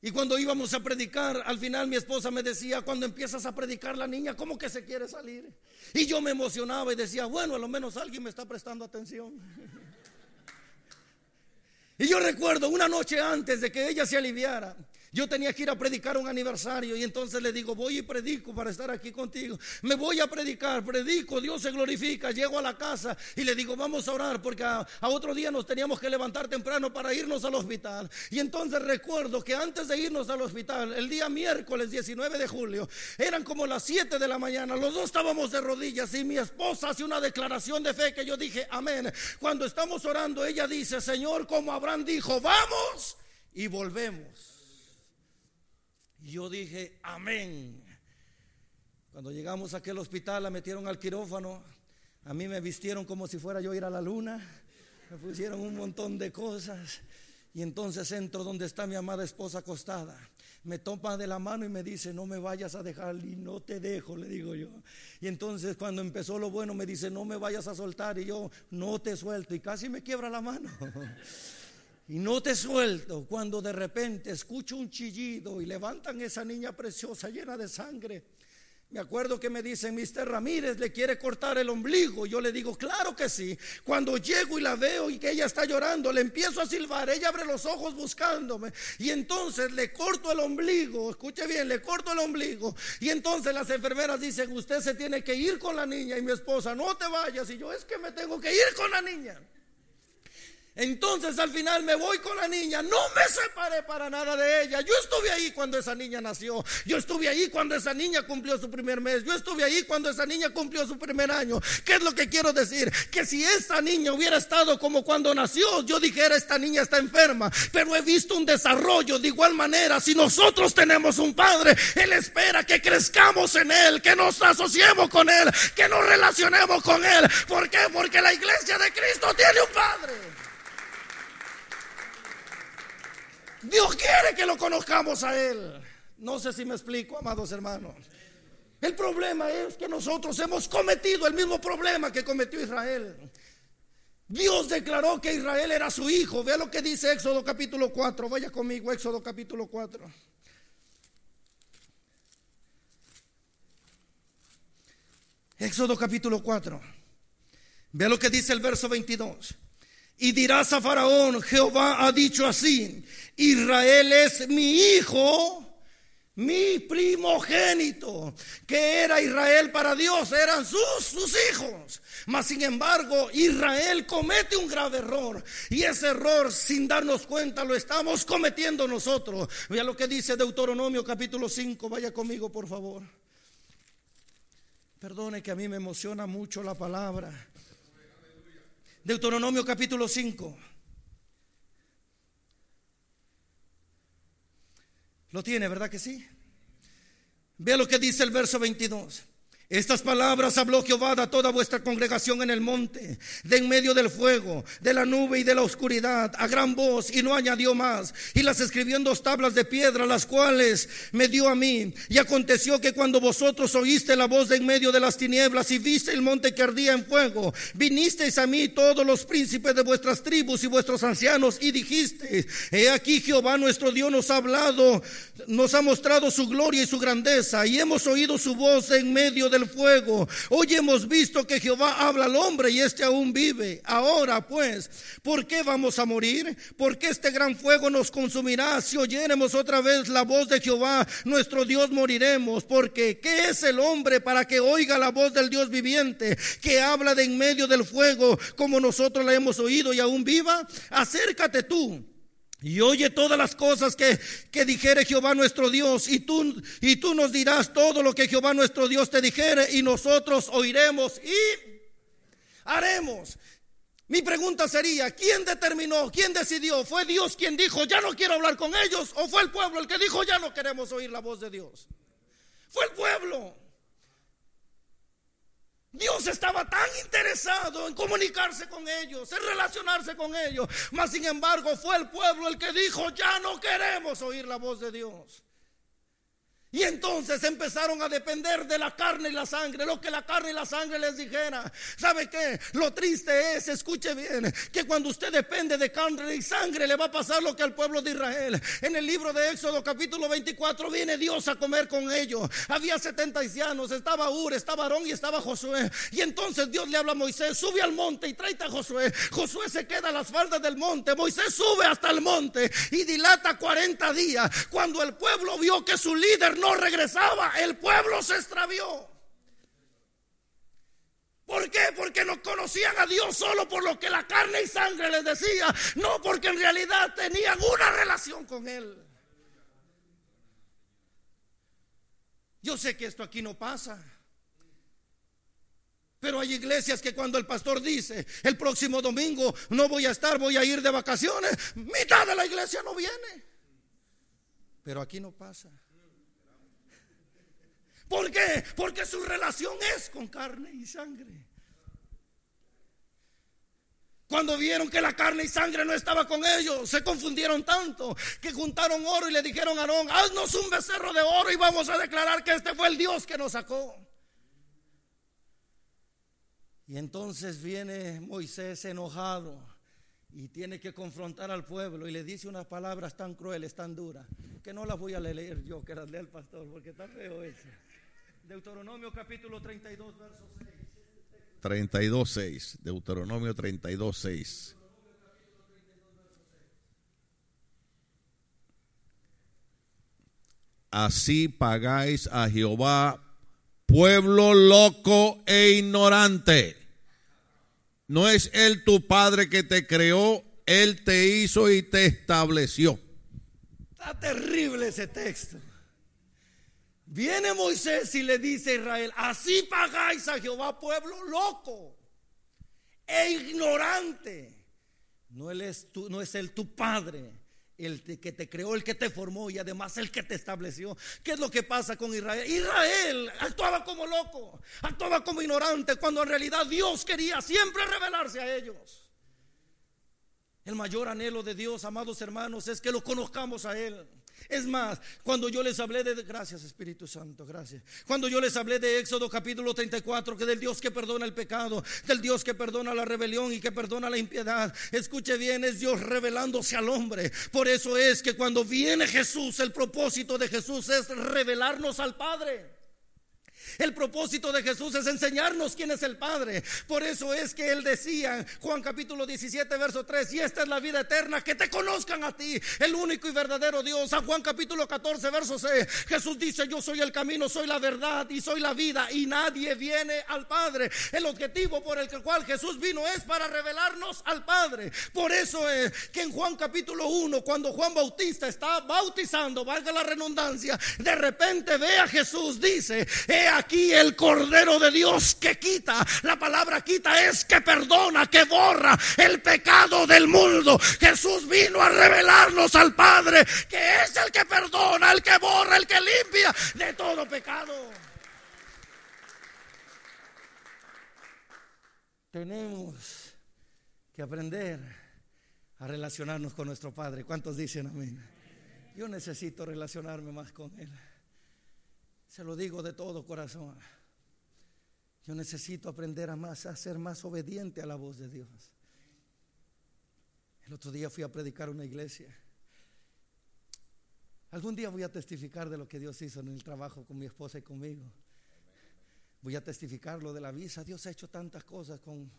Y cuando íbamos a predicar, al final mi esposa me decía, cuando empiezas a predicar la niña, ¿cómo que se quiere salir? Y yo me emocionaba y decía, bueno, a lo menos alguien me está prestando atención. Y yo recuerdo una noche antes de que ella se aliviara, yo tenía que ir a predicar un aniversario y entonces le digo, voy y predico para estar aquí contigo. Me voy a predicar, predico, Dios se glorifica. Llego a la casa y le digo, vamos a orar porque a, otro día nos teníamos que levantar temprano para irnos al hospital. Y entonces recuerdo que antes de irnos al hospital, el día miércoles 19 de julio, eran como las 7 de la mañana, los dos estábamos de rodillas y mi esposa hace una declaración de fe que yo dije, amén. Cuando estamos orando, ella dice, Señor, como Abraham dijo, vamos y volvemos. Yo dije, amén. Cuando llegamos a aquel hospital, la metieron al quirófano. A mí me vistieron como si fuera yo ir a la luna. Me pusieron un montón de cosas. Y entonces entro donde está mi amada esposa acostada. Me toma de la mano y me dice, no me vayas a dejar y no te dejo, le digo yo. Y entonces cuando empezó lo bueno me dice, no me vayas a soltar y yo no te suelto y casi me quiebra la mano. Y no te suelto cuando de repente escucho un chillido y levantan esa niña preciosa llena de sangre. Me acuerdo que me dicen, Mr. Ramírez le quiere cortar el ombligo. Yo le digo, claro que sí. Cuando llego y la veo y que ella está llorando, le empiezo a silbar. Ella abre los ojos buscándome. Y entonces le corto el ombligo. Escuche bien, le corto el ombligo. Y entonces las enfermeras dicen, usted se tiene que ir con la niña. Y mi esposa, no te vayas. Y yo, es que me tengo que ir con la niña. Entonces al final me voy con la niña. No me separé para nada de ella. Yo estuve ahí cuando esa niña nació. Yo estuve ahí cuando esa niña cumplió su primer mes. Yo estuve ahí cuando esa niña cumplió su primer año. ¿Qué es lo que quiero decir? Que si esa niña hubiera estado como cuando nació, yo dijera esta niña está enferma. Pero he visto un desarrollo de igual manera. Si nosotros tenemos un padre, Él espera que crezcamos en Él, que nos asociemos con Él, que nos relacionemos con Él. ¿Por qué? Porque la iglesia de Cristo tiene un padre. Dios quiere que lo conozcamos a Él. No sé si me explico, amados hermanos. El problema es que nosotros hemos cometido el mismo problema que cometió Israel. Dios declaró que Israel era su hijo. Vea lo que dice Éxodo capítulo 4. Vaya conmigo, Éxodo capítulo 4. Éxodo capítulo 4. Vea lo que dice el verso 22. Y dirás a Faraón, Jehová ha dicho así, Israel es mi hijo, mi primogénito, que era Israel para Dios, eran sus, sus hijos. Mas sin embargo, Israel comete un grave error. Y ese error, sin darnos cuenta, lo estamos cometiendo nosotros. Vea lo que dice Deuteronomio capítulo 5. Vaya conmigo, por favor. Perdone que a mí me emociona mucho la palabra. Deuteronomio capítulo 5. Lo tiene, ¿verdad que sí? Vea lo que dice el verso 22. Estas palabras habló Jehová a toda vuestra congregación en el monte, de en medio del fuego, de la nube y de la oscuridad, a gran voz, y no añadió más. Y las escribió en dos tablas de piedra, las cuales me dio a mí. Y aconteció que cuando vosotros oíste la voz de en medio de las tinieblas y viste el monte que ardía en fuego, vinisteis a mí todos los príncipes de vuestras tribus y vuestros ancianos, y dijisteis, he aquí Jehová nuestro Dios nos ha hablado, nos ha mostrado su gloria y su grandeza, y hemos oído su voz en medio de fuego. Hoy hemos visto que Jehová habla al hombre y este aún vive. Ahora pues, ¿por qué vamos a morir? ¿Por qué este gran fuego nos consumirá? Si oyéremos otra vez la voz de Jehová, nuestro Dios moriremos. Porque ¿qué es el hombre para que oiga la voz del Dios viviente que habla de en medio del fuego como nosotros la hemos oído y aún viva? Acércate tú y oye todas las cosas que, que, dijere Jehová nuestro Dios, y tú, y tú nos dirás todo lo que Jehová nuestro Dios te dijere, y nosotros oiremos y haremos. Mi pregunta sería, ¿quién determinó, quién decidió? ¿Fue Dios quien dijo, ya no quiero hablar con ellos? ¿O fue el pueblo el que dijo, ya no queremos oír la voz de Dios? Fue el pueblo. Dios estaba tan interesado en comunicarse con ellos, en relacionarse con ellos. Mas sin embargo fue el pueblo el que dijo, ya no queremos oír la voz de Dios. Y entonces empezaron a depender de la carne y la sangre, lo que la carne y la sangre les dijera. ¿Sabe qué? Lo triste es, escuche bien, que cuando usted depende de carne y sangre le va a pasar lo que al pueblo de Israel. En el libro de Éxodo capítulo 24 viene Dios a comer con ellos. Había 70 ancianos, estaba Ur, estaba Aarón y estaba Josué. Y entonces Dios le habla a Moisés, sube al monte y tráete a Josué. Josué se queda a las faldas del monte. Moisés sube hasta el monte y dilata 40 días. Cuando el pueblo vio que su líder no regresaba, el pueblo se extravió. ¿Por qué? Porque no conocían a Dios solo por lo que la carne y sangre les decía, no porque en realidad tenían una relación con Él. Yo sé que esto aquí no pasa. Pero hay iglesias que cuando el pastor dice, el próximo domingo no voy a estar, voy a ir de vacaciones, mitad de la iglesia no viene. Pero aquí no pasa. ¿Por qué? Porque su relación es con carne y sangre. Cuando vieron que la carne y sangre no estaba con ellos, se confundieron tanto que juntaron oro y le dijeron a Aarón, haznos un becerro de oro y vamos a declarar que este fue el Dios que nos sacó. Y entonces viene Moisés enojado y tiene que confrontar al pueblo y le dice unas palabras tan crueles, tan duras, que no las voy a leer yo, que las lea el pastor, porque está feo eso. Deuteronomio capítulo 32, verso 6. 32, 6. Deuteronomio 32, 6. Así pagáis a Jehová, pueblo loco e ignorante. No es Él tu Padre que te creó, Él te hizo y te estableció. Está terrible ese texto. Viene Moisés y le dice a Israel, así pagáis a Jehová pueblo loco e ignorante. No, es, no es él tu padre, el que te creó, el que te formó y además el que te estableció. ¿Qué es lo que pasa con Israel? Israel actuaba como loco, actuaba como ignorante, cuando en realidad Dios quería siempre revelarse a ellos. El mayor anhelo de Dios, amados hermanos, es que lo conozcamos a Él. Es más, cuando yo les hablé de, gracias Espíritu Santo, gracias. Cuando yo les hablé de Éxodo capítulo 34, que del Dios que perdona el pecado, del Dios que perdona la rebelión y que perdona la impiedad, escuche bien, es Dios revelándose al hombre. Por eso es que cuando viene Jesús, el propósito de Jesús es revelarnos al Padre. El propósito de Jesús es enseñarnos quién es el Padre. Por eso es que Él decía, Juan capítulo 17, verso 3, y esta es la vida eterna, que te conozcan a ti, el único y verdadero Dios. San Juan capítulo 14, verso 6, Jesús dice, yo soy el camino, soy la verdad y soy la vida, y nadie viene al Padre. El objetivo por el cual Jesús vino es para revelarnos al Padre. Por eso es que en Juan capítulo 1, cuando Juan Bautista está bautizando, valga la redundancia, de repente ve a Jesús, dice, he aquí el Cordero de Dios que quita. La palabra quita es que perdona, que borra el pecado del mundo. Jesús vino a revelarnos al Padre, que es el que perdona, el que borra, el que limpia de todo pecado. Tenemos que aprender a relacionarnos con nuestro Padre. ¿Cuántos dicen amén? Yo necesito relacionarme más con Él. Se lo digo de todo corazón. Yo necesito aprender a más, a ser más obediente a la voz de Dios. El otro día fui a predicar una iglesia. Algún día voy a testificar de lo que Dios hizo en el trabajo con mi esposa y conmigo. Voy a testificar lo de la visa. Dios ha hecho tantas cosas con,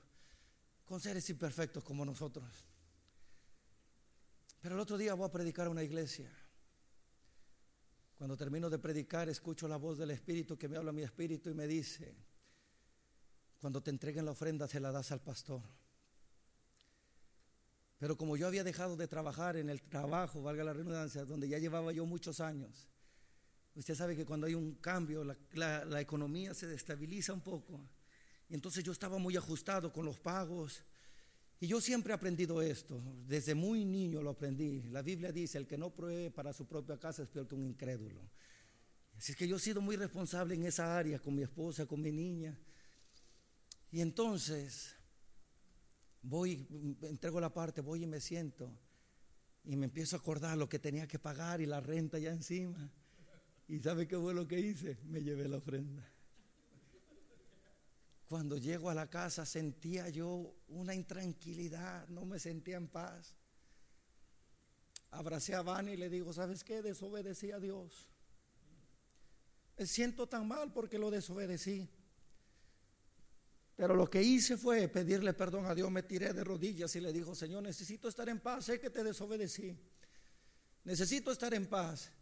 con seres imperfectos como nosotros. Pero el otro día voy a predicar a una iglesia. Cuando termino de predicar, escucho la voz del Espíritu que me habla mi espíritu y me dice, cuando te entreguen la ofrenda se la das al pastor. Pero como yo había dejado de trabajar en el trabajo, valga la redundancia, donde ya llevaba yo muchos años, usted sabe que cuando hay un cambio, la, la economía se destabiliza un poco. Y entonces yo estaba muy ajustado con los pagos. Y yo siempre he aprendido esto, desde muy niño lo aprendí. La Biblia dice, el que no pruebe para su propia casa es peor que un incrédulo. Así que yo he sido muy responsable en esa área, con mi esposa, con mi niña. Y entonces, voy, entrego la parte, voy y me siento. Y me empiezo a acordar lo que tenía que pagar y la renta ya encima. ¿Y sabe qué fue lo que hice? Me llevé la ofrenda. Cuando llego a la casa sentía yo una intranquilidad, no me sentía en paz. Abracé a Vani y le digo, ¿sabes qué? Desobedecí a Dios. Me siento tan mal porque lo desobedecí. Pero lo que hice fue pedirle perdón a Dios, me tiré de rodillas y le digo, Señor, necesito estar en paz, sé que te desobedecí. Necesito estar en paz.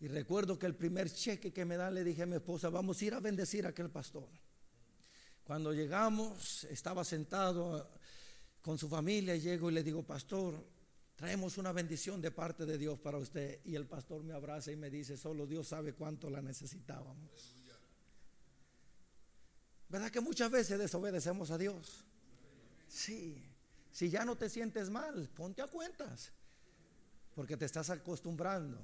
Y recuerdo que el primer cheque que me da le dije a mi esposa, vamos a ir a bendecir a aquel pastor. Cuando llegamos, estaba sentado con su familia y llego y le digo, pastor, traemos una bendición de parte de Dios para usted. Y el pastor me abraza y me dice, solo Dios sabe cuánto la necesitábamos. ¿Verdad que muchas veces desobedecemos a Dios? Sí. Si ya no te sientes mal, ponte a cuentas. Porque te estás acostumbrando.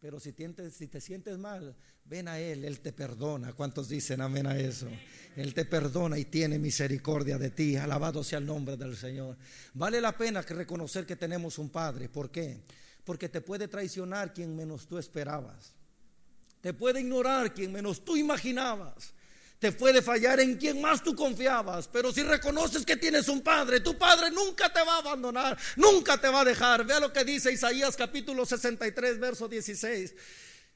Pero si te, si te sientes mal, ven a Él, Él te perdona. ¿Cuántos dicen amén a eso? Él te perdona y tiene misericordia de ti. Alabado sea el nombre del Señor. Vale la pena que reconocer que tenemos un Padre. ¿Por qué? Porque te puede traicionar quien menos tú esperabas. Te puede ignorar quien menos tú imaginabas. Te puede fallar en quien más tú confiabas, pero si reconoces que tienes un padre, tu padre nunca te va a abandonar, nunca te va a dejar. Vea lo que dice Isaías capítulo 63, verso 16.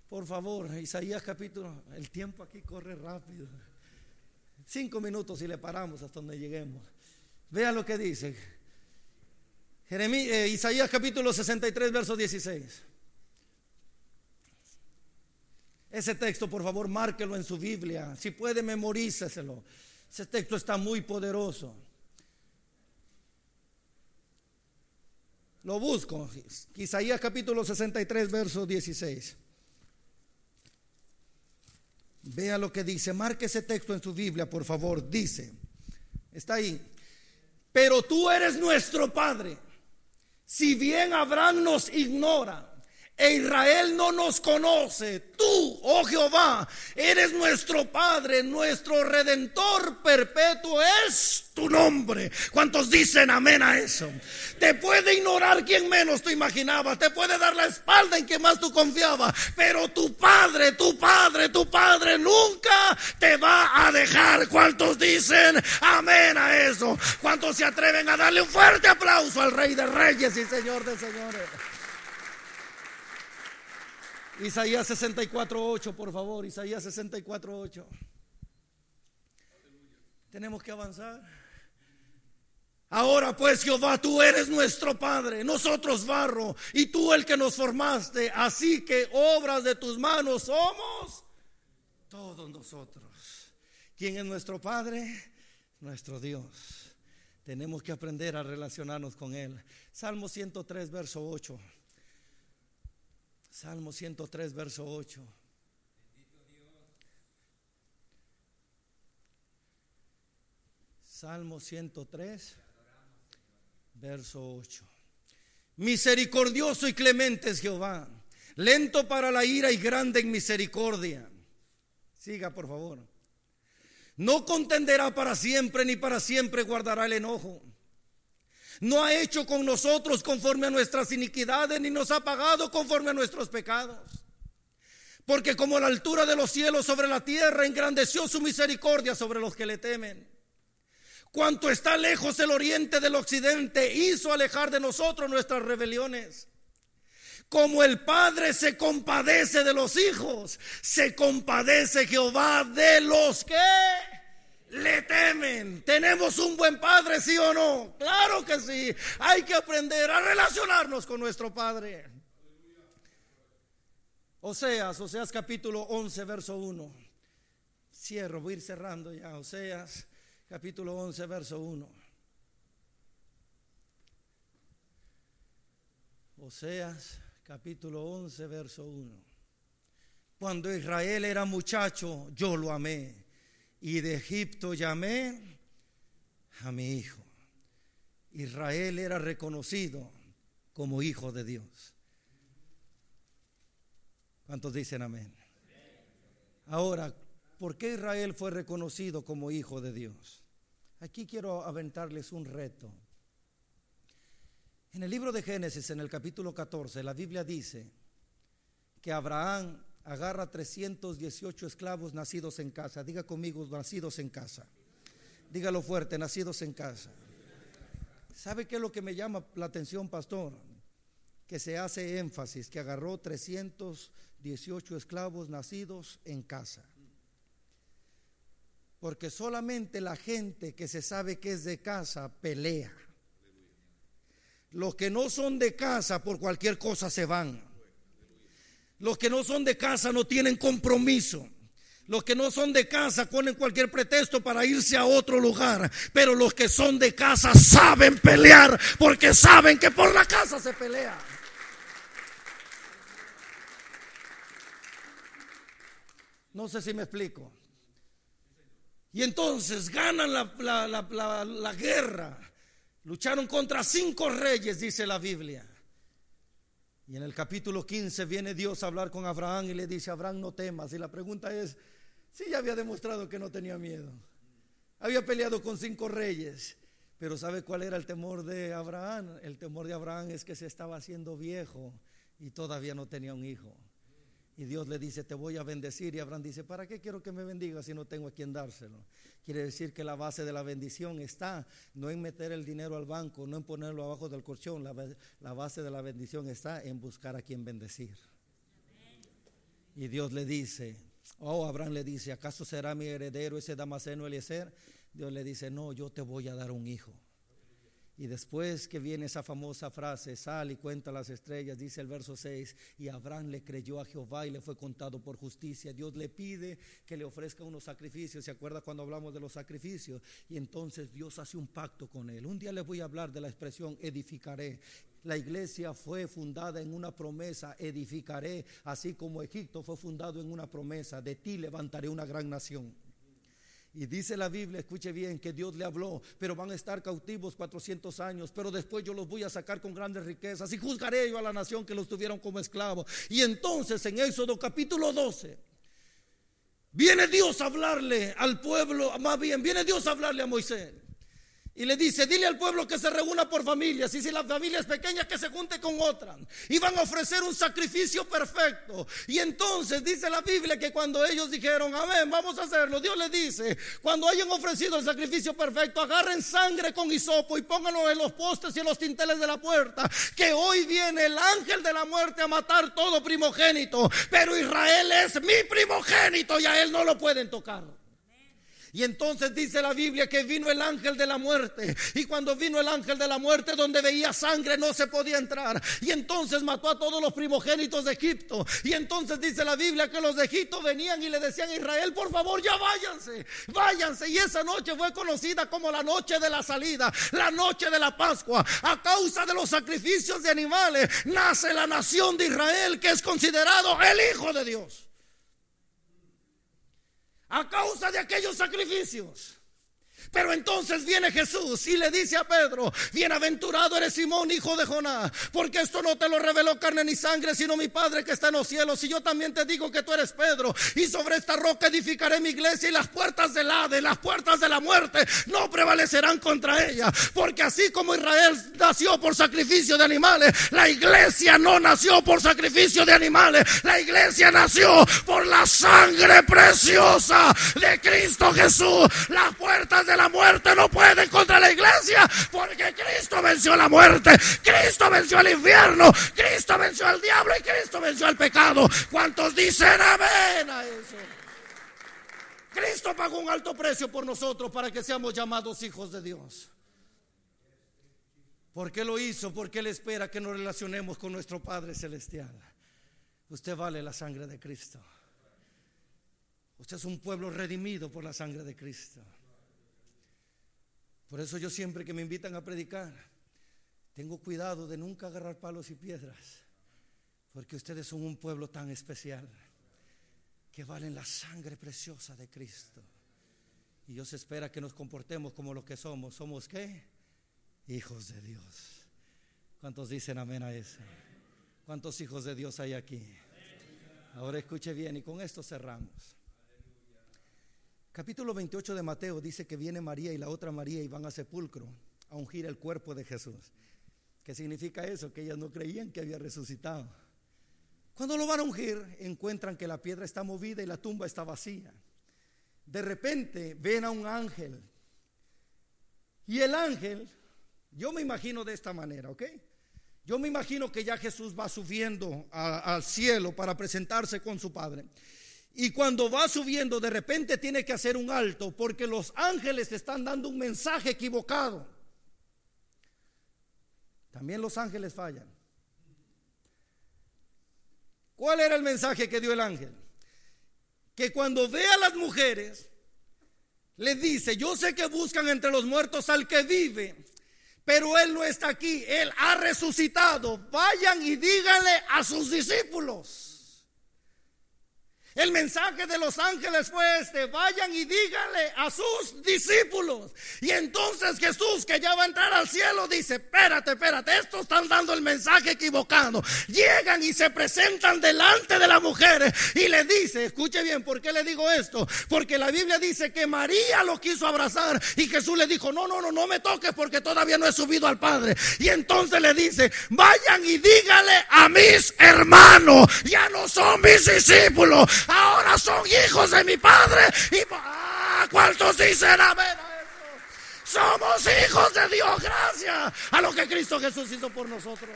Por favor, Isaías capítulo, el tiempo aquí corre rápido. Cinco minutos y le paramos hasta donde lleguemos. Vea lo que dice. Jeremías, eh, Isaías capítulo 63, verso 16. Ese texto, por favor, márquelo en su Biblia. Si puede, memoríceselo. Ese texto está muy poderoso. Lo busco. Isaías capítulo 63, verso 16. Vea lo que dice. Marque ese texto en su Biblia, por favor. Dice, está ahí. Pero tú eres nuestro Padre. Si bien Abraham nos ignora e Israel no nos conoce, tú, oh Jehová, eres nuestro Padre, nuestro Redentor perpetuo es tu nombre. ¿Cuántos dicen amén a eso? Te puede ignorar quien menos tú imaginabas, te puede dar la espalda en quien más tú confiabas, pero tu Padre, tu Padre, tu Padre nunca te va a dejar. ¿Cuántos dicen amén a eso? ¿Cuántos se atreven a darle un fuerte aplauso al Rey de Reyes y Señor de Señores? Isaías 64.8, por favor, Isaías 64.8. Tenemos que avanzar. Ahora pues Jehová, tú eres nuestro Padre, nosotros barro, y tú el que nos formaste, así que obras de tus manos somos todos nosotros. ¿Quién es nuestro Padre? Nuestro Dios. Tenemos que aprender a relacionarnos con Él. Salmo 103, verso 8. Salmo 103, verso 8. Salmo 103, verso 8. Misericordioso y clemente es Jehová, lento para la ira y grande en misericordia. Siga, por favor. No contenderá para siempre, ni para siempre guardará el enojo no ha hecho con nosotros conforme a nuestras iniquidades, ni nos ha pagado conforme a nuestros pecados. Porque como la altura de los cielos sobre la tierra, engrandeció su misericordia sobre los que le temen. Cuanto está lejos el oriente del occidente, hizo alejar de nosotros nuestras rebeliones. Como el Padre se compadece de los hijos, se compadece Jehová de los que le temen. ¿Tenemos un buen padre, sí o no? Claro que sí. Hay que aprender a relacionarnos con nuestro padre. Oseas, Oseas capítulo 11, verso 1. Cierro, voy a ir cerrando ya. Oseas capítulo 11, verso 1. Oseas capítulo 11, verso 1. Cuando Israel era muchacho, yo lo amé y de Egipto llamé a mi hijo. Israel era reconocido como hijo de Dios. ¿Cuántos dicen amén? Ahora, ¿por qué Israel fue reconocido como hijo de Dios? Aquí quiero aventarles un reto. En el libro de Génesis, en el capítulo 14, la Biblia dice que Abraham agarra 318 esclavos nacidos en casa. Diga conmigo, nacidos en casa. Dígalo fuerte, nacidos en casa. ¿Sabe qué es lo que me llama la atención, pastor? Que se hace énfasis, que agarró 318 esclavos nacidos en casa. Porque solamente la gente que se sabe que es de casa pelea. Los que no son de casa por cualquier cosa se van. Los que no son de casa no tienen compromiso. Los que no son de casa ponen cualquier pretexto para irse a otro lugar. Pero los que son de casa saben pelear porque saben que por la casa se pelea. No sé si me explico. Y entonces ganan la, la guerra. Lucharon contra cinco reyes, dice la Biblia. Y en el capítulo 15 viene Dios a hablar con Abraham y le dice, Abraham, no temas. Y la pregunta es, si ya había demostrado que no tenía miedo. Había peleado con cinco reyes. Pero ¿sabe cuál era el temor de Abraham? El temor de Abraham es que se estaba haciendo viejo y todavía no tenía un hijo. Y Dios le dice, te voy a bendecir. Y Abraham dice, ¿para qué quiero que me bendiga si no tengo a quien dárselo? Quiere decir que la base de la bendición está no en meter el dinero al banco, no en ponerlo abajo del colchón. La, base de la bendición está en buscar a quien bendecir. Y Dios le dice, oh, Abraham le dice, ¿acaso será mi heredero ese Damaseno Eliezer? Dios le dice, no, yo te voy a dar un hijo. Y después que viene esa famosa frase, sal y cuenta las estrellas, dice el verso 6, y Abraham le creyó a Jehová y le fue contado por justicia. Dios le pide que le ofrezca unos sacrificios, ¿se acuerda cuando hablamos de los sacrificios? Y entonces Dios hace un pacto con él. Un día les voy a hablar de la expresión edificaré. La iglesia fue fundada en una promesa, edificaré, así como Egipto fue fundado en una promesa, de ti levantaré una gran nación. Y dice la Biblia, escuche bien, que Dios le habló, pero van a estar cautivos 400 años, pero después yo los voy a sacar con grandes riquezas y juzgaré yo a la nación que los tuvieron como esclavos. Y entonces en Éxodo capítulo 12, viene Dios a hablarle al pueblo, más bien, viene Dios a hablarle a Moisés. Y le dice, dile al pueblo que se reúna por familias. Y si la familia es pequeña, que se junte con otra. Y van a ofrecer un sacrificio perfecto. Y entonces dice la Biblia que cuando ellos dijeron, amén, vamos a hacerlo. Dios le dice, cuando hayan ofrecido el sacrificio perfecto, agarren sangre con hisopo y pónganlo en los postes y en los tinteles de la puerta. Que hoy viene el ángel de la muerte a matar todo primogénito. Pero Israel es mi primogénito y a él no lo pueden tocar. Y entonces dice la Biblia que vino el ángel de la muerte. Y cuando vino el ángel de la muerte, donde veía sangre, no se podía entrar. Y entonces mató a todos los primogénitos de Egipto. Y entonces dice la Biblia que los de Egipto venían y le decían a Israel, por favor, ya váyanse, váyanse. Y esa noche fue conocida como la noche de la salida, la noche de la Pascua. A causa de los sacrificios de animales, nace la nación de Israel, que es considerado el Hijo de Dios a causa de aquellos sacrificios. Pero entonces viene Jesús y le dice a Pedro, bienaventurado eres Simón, hijo de Jonás, porque esto no te lo reveló carne ni sangre, sino mi Padre que está en los cielos. Y yo también te digo que tú eres Pedro, y sobre esta roca edificaré mi iglesia y las puertas del Hades, las puertas de la muerte no prevalecerán contra ella. Porque así como Israel nació por sacrificio de animales, la iglesia no nació por sacrificio de animales, la iglesia nació por la sangre preciosa de Cristo Jesús. Las puertas de la muerte no pueden contra la iglesia, porque Cristo venció la muerte, Cristo venció el infierno, Cristo venció al diablo y Cristo venció al pecado. ¿Cuántos dicen amén a eso? Cristo pagó un alto precio por nosotros para que seamos llamados hijos de Dios. ¿Por qué lo hizo? Porque Él espera que nos relacionemos con nuestro Padre Celestial. Usted vale la sangre de Cristo. Usted es un pueblo redimido por la sangre de Cristo. Por eso yo siempre que me invitan a predicar, tengo cuidado de nunca agarrar palos y piedras, porque ustedes son un pueblo tan especial que valen la sangre preciosa de Cristo. Y Dios espera que nos comportemos como lo que somos. ¿Somos qué? Hijos de Dios. ¿Cuántos dicen amén a eso? ¿Cuántos hijos de Dios hay aquí? Ahora escuche bien y con esto cerramos. Capítulo 28 de Mateo dice que viene María y la otra María y van a sepulcro a ungir el cuerpo de Jesús. ¿Qué significa eso? Que ellas no creían que había resucitado. Cuando lo van a ungir, encuentran que la piedra está movida y la tumba está vacía. De repente ven a un ángel. Y el ángel, yo me imagino de esta manera, ¿ok? Yo me imagino que ya Jesús va subiendo al cielo para presentarse con su Padre. Y cuando va subiendo, de repente tiene que hacer un alto porque los ángeles están dando un mensaje equivocado. También los ángeles fallan. ¿Cuál era el mensaje que dio el ángel? Que cuando ve a las mujeres, le dice, yo sé que buscan entre los muertos al que vive, pero él no está aquí, él ha resucitado. Vayan y díganle a sus discípulos el mensaje de los ángeles fue este, vayan y díganle a sus discípulos. Y entonces Jesús, que ya va a entrar al cielo, dice, espérate, espérate, estos están dando el mensaje equivocado. Llegan y se presentan delante de las mujeres y le dice, escuche bien, ¿por qué le digo esto? Porque la Biblia dice que María lo quiso abrazar y Jesús le dijo, no, no, no, no me toques porque todavía no he subido al Padre. Y entonces le dice, vayan y díganle a mis hermanos, ya no son mis discípulos ahora son hijos de mi Padre. Y ah, ¿cuántos dicen amén Somos hijos de Dios, gracias a lo que Cristo Jesús hizo por nosotros.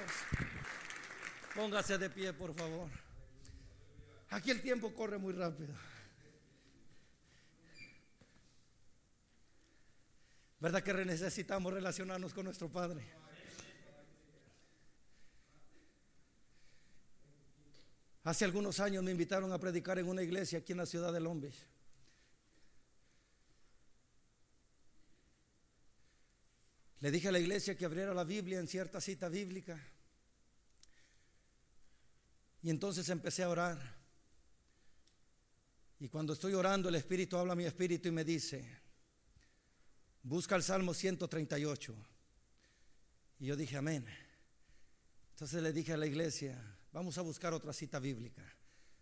Póngase de pie, por favor. Aquí el tiempo corre muy rápido. ¿Verdad que necesitamos relacionarnos con nuestro Padre? Hace algunos años me invitaron a predicar en una iglesia aquí en la ciudad de Lombis. Le dije a la iglesia que abriera la Biblia en cierta cita bíblica. Y entonces empecé a orar. Y cuando estoy orando, el Espíritu habla a mi espíritu y me dice, busca el Salmo 138. Y yo dije, amén. Entonces le dije a la iglesia, vamos a buscar otra cita bíblica.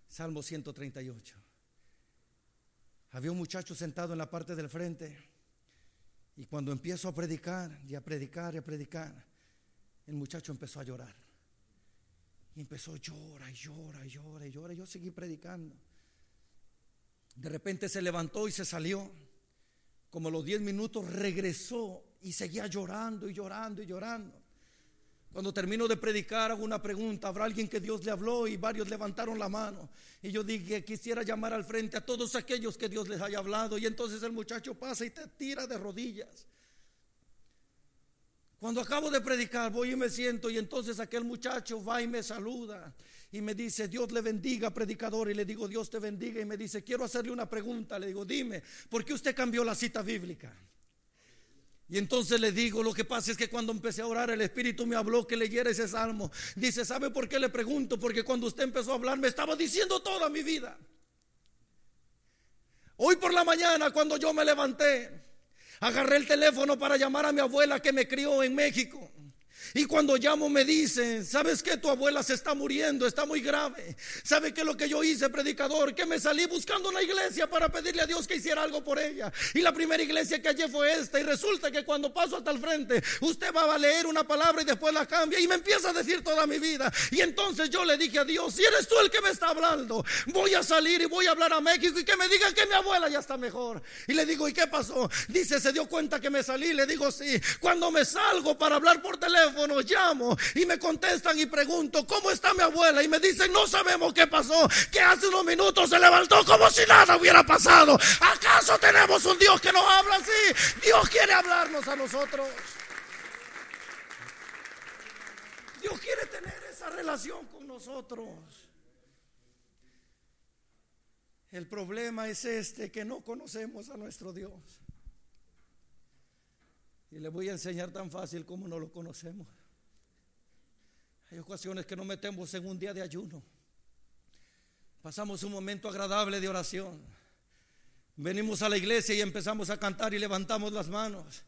Salmo 138. Había un muchacho sentado en la parte del frente y cuando empiezo a predicar y a predicar y a predicar, el muchacho empezó a llorar. Y empezó a llora llora llora. Y yo seguí predicando. De repente se levantó y se salió. Como los 10 minutos regresó y seguía llorando y llorando y llorando. Cuando termino de predicar hago una pregunta, ¿habrá alguien que Dios le habló? Y varios levantaron la mano. Y yo dije, quisiera llamar al frente a todos aquellos que Dios les haya hablado. Y entonces el muchacho pasa y te tira de rodillas. Cuando acabo de predicar, voy y me siento y entonces aquel muchacho va y me saluda y me dice, Dios le bendiga, predicador. Y le digo, Dios te bendiga. Y me dice, quiero hacerle una pregunta. Le digo, dime, ¿por qué usted cambió la cita bíblica? Y entonces le digo, lo que pasa es que cuando empecé a orar, el Espíritu me habló que leyera ese salmo. Dice, ¿sabe por qué le pregunto? Porque cuando usted empezó a hablar, me estaba diciendo toda mi vida. Hoy por la mañana, cuando yo me levanté, agarré el teléfono para llamar a mi abuela que me crió en México. Y cuando llamo me dicen, ¿sabes que tu abuela se está muriendo? Está muy grave. ¿Sabe qué lo que yo hice, predicador? Que me salí buscando una iglesia para pedirle a Dios que hiciera algo por ella. Y la primera iglesia que hallé fue esta. Y resulta que cuando paso hasta el frente, usted va a leer una palabra y después la cambia. Y me empieza a decir toda mi vida. Y entonces yo le dije a Dios, si eres tú el que me está hablando, voy a salir y voy a hablar a México y que me digan que mi abuela ya está mejor. Y le digo, ¿y qué pasó? Dice, se dio cuenta que me salí. Le digo, sí. Cuando me salgo para hablar por teléfono, llamo y me contestan y pregunto, ¿cómo está mi abuela? Y me dicen, no sabemos qué pasó, que hace unos minutos se levantó como si nada hubiera pasado. ¿Acaso tenemos un Dios que nos habla así? Dios quiere hablarnos a nosotros. Dios quiere tener esa relación con nosotros. El problema es este, que no conocemos a nuestro Dios. Y le voy a enseñar tan fácil como no lo conocemos. Hay ocasiones que nos metemos en un día de ayuno. Pasamos un momento agradable de oración. Venimos a la iglesia y empezamos a cantar y levantamos las manos.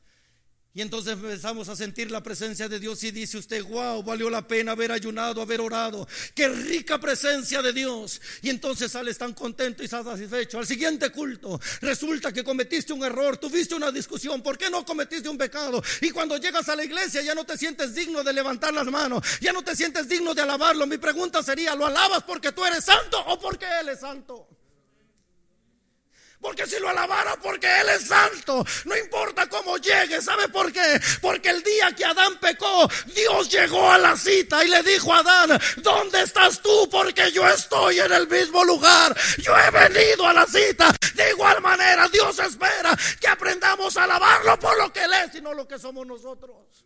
Y entonces empezamos a sentir la presencia de Dios y dice usted, wow, valió la pena haber ayunado, haber orado. Qué rica presencia de Dios. Y entonces sales tan contento y satisfecho. Al siguiente culto resulta que cometiste un error, tuviste una discusión, ¿por qué no cometiste un pecado? Y cuando llegas a la iglesia ya no te sientes digno de levantar las manos, ya no te sientes digno de alabarlo. Mi pregunta sería, ¿lo alabas porque tú eres santo o porque Él es santo? Porque si lo alabara porque Él es santo, no importa cómo llegue, ¿sabe por qué? Porque el día que Adán pecó, Dios llegó a la cita y le dijo a Adán, ¿dónde estás tú? Porque yo estoy en el mismo lugar. Yo he venido a la cita. De igual manera, Dios espera que aprendamos a alabarlo por lo que Él es y no lo que somos nosotros.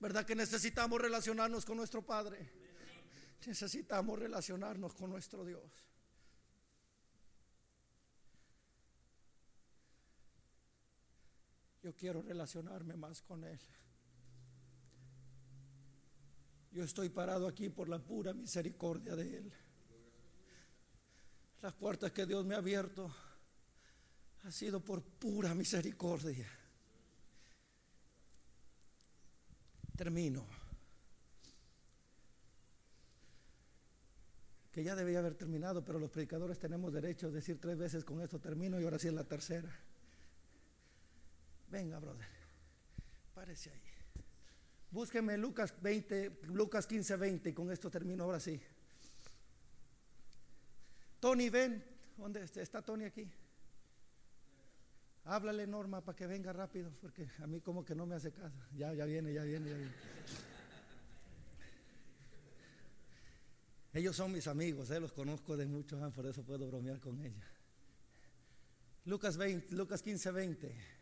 ¿Verdad que necesitamos relacionarnos con nuestro Padre? Necesitamos relacionarnos con nuestro Dios. Quiero relacionarme más con Él. Yo estoy parado aquí por la pura misericordia de Él. Las puertas que Dios me ha abierto ha sido por pura misericordia. Termino. Que ya debía haber terminado, pero los predicadores tenemos derecho a decir tres veces con esto termino y ahora sí es la tercera. Venga, brother. Párese ahí. Búsqueme Lucas 20, Lucas 15, 20 y con esto termino ahora sí. Tony, ven. ¿Dónde está Tony aquí? Háblale Norma para que venga rápido, porque a mí como que no me hace caso. Ya, ya viene, ya viene, ya viene. Ellos son mis amigos, eh, los conozco de muchos años, por eso puedo bromear con ellos. Lucas, 20, Lucas 15, 20.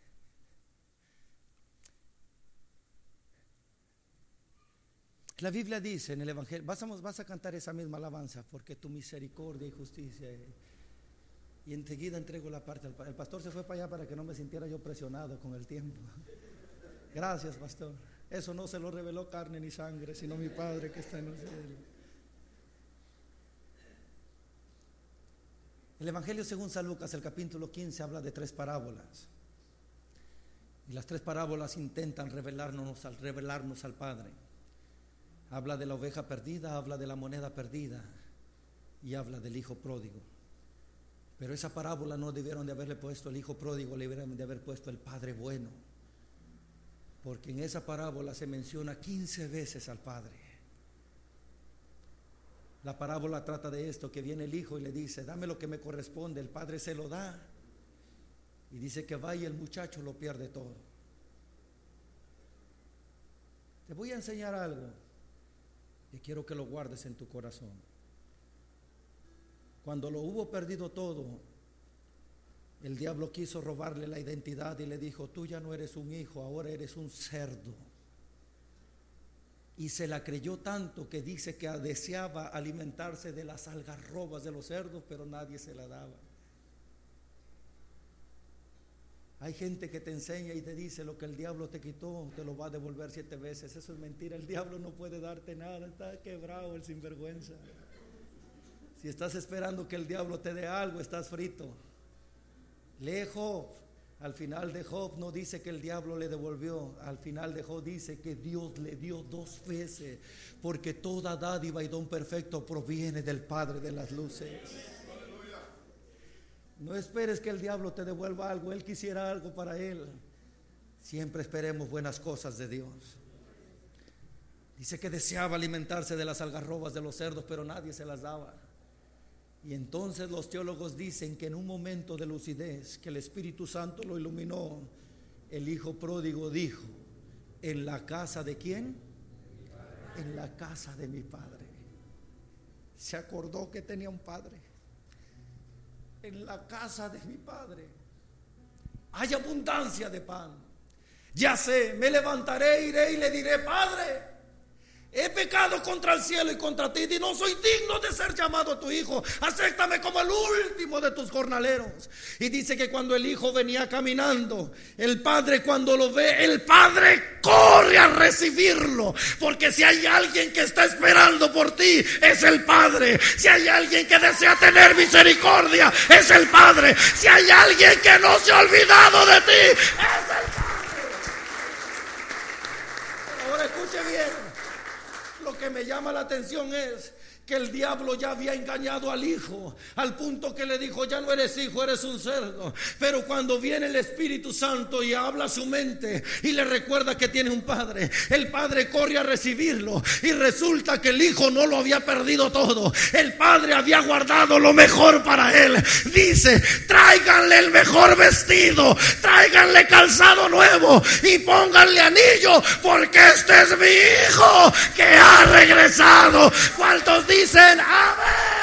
La Biblia dice en el Evangelio, vas a, vas a cantar esa misma alabanza, porque tu misericordia y justicia. Y enseguida entrego la parte al El pastor se fue para allá para que no me sintiera yo presionado con el tiempo. Gracias, pastor. Eso no se lo reveló carne ni sangre, sino mi Padre que está en el cielo. El Evangelio según San Lucas, el capítulo 15, habla de tres parábolas. Y las tres parábolas intentan revelarnos revelarnos al Padre. Habla de la oveja perdida, habla de la moneda perdida y habla del hijo pródigo. Pero esa parábola no debieron de haberle puesto el hijo pródigo, le debieron de haber puesto el padre bueno. Porque en esa parábola se menciona 15 veces al padre. La parábola trata de esto, que viene el hijo y le dice, dame lo que me corresponde, el padre se lo da. Y dice que va y el muchacho lo pierde todo. Te voy a enseñar algo y quiero que lo guardes en tu corazón. Cuando lo hubo perdido todo, el diablo quiso robarle la identidad y le dijo, tú ya no eres un hijo, ahora eres un cerdo. Y se la creyó tanto que dice que deseaba alimentarse de las algarrobas de los cerdos, pero nadie se la daba. Hay gente que te enseña y te dice lo que el diablo te quitó, te lo va a devolver siete veces. Eso es mentira. El diablo no puede darte nada. Está quebrado el sinvergüenza. Si estás esperando que el diablo te dé algo, estás frito. Lee Job. Al final de Job no dice que el diablo le devolvió. Al final de Job dice que Dios le dio dos veces. Porque toda dádiva y don perfecto proviene del Padre de las luces. No esperes que el diablo te devuelva algo, él quisiera algo para él. Siempre esperemos buenas cosas de Dios. Dice que deseaba alimentarse de las algarrobas de los cerdos, pero nadie se las daba. Y entonces los teólogos dicen que en un momento de lucidez, que el Espíritu Santo lo iluminó, el hijo pródigo dijo, ¿en la casa de quién? En la casa de mi padre. Se acordó que tenía un padre en la casa de mi padre hay abundancia de pan. Ya sé, me levantaré, iré y le diré, Padre, He pecado contra el cielo y contra ti y no soy digno de ser llamado tu hijo. Acéptame como el último de tus jornaleros. Y dice que cuando el hijo venía caminando, el padre cuando lo ve, el padre corre a recibirlo. Porque si hay alguien que está esperando por ti, es el padre. Si hay alguien que desea tener misericordia, es el padre. Si hay alguien que no se ha olvidado de ti, es el padre. Ahora escuche bien que me llama la atención es que el diablo ya había engañado al hijo, al punto que le dijo, ya no eres hijo, eres un cerdo. Pero cuando viene el Espíritu Santo y habla su mente y le recuerda que tiene un padre, el padre corre a recibirlo y resulta que el hijo no lo había perdido todo. El padre había guardado lo mejor para él. Dice, tráiganle el mejor vestido, tráiganle calzado nuevo y pónganle anillo, porque este es mi hijo que ha regresado. ¿Cuántos días? Dicen amén.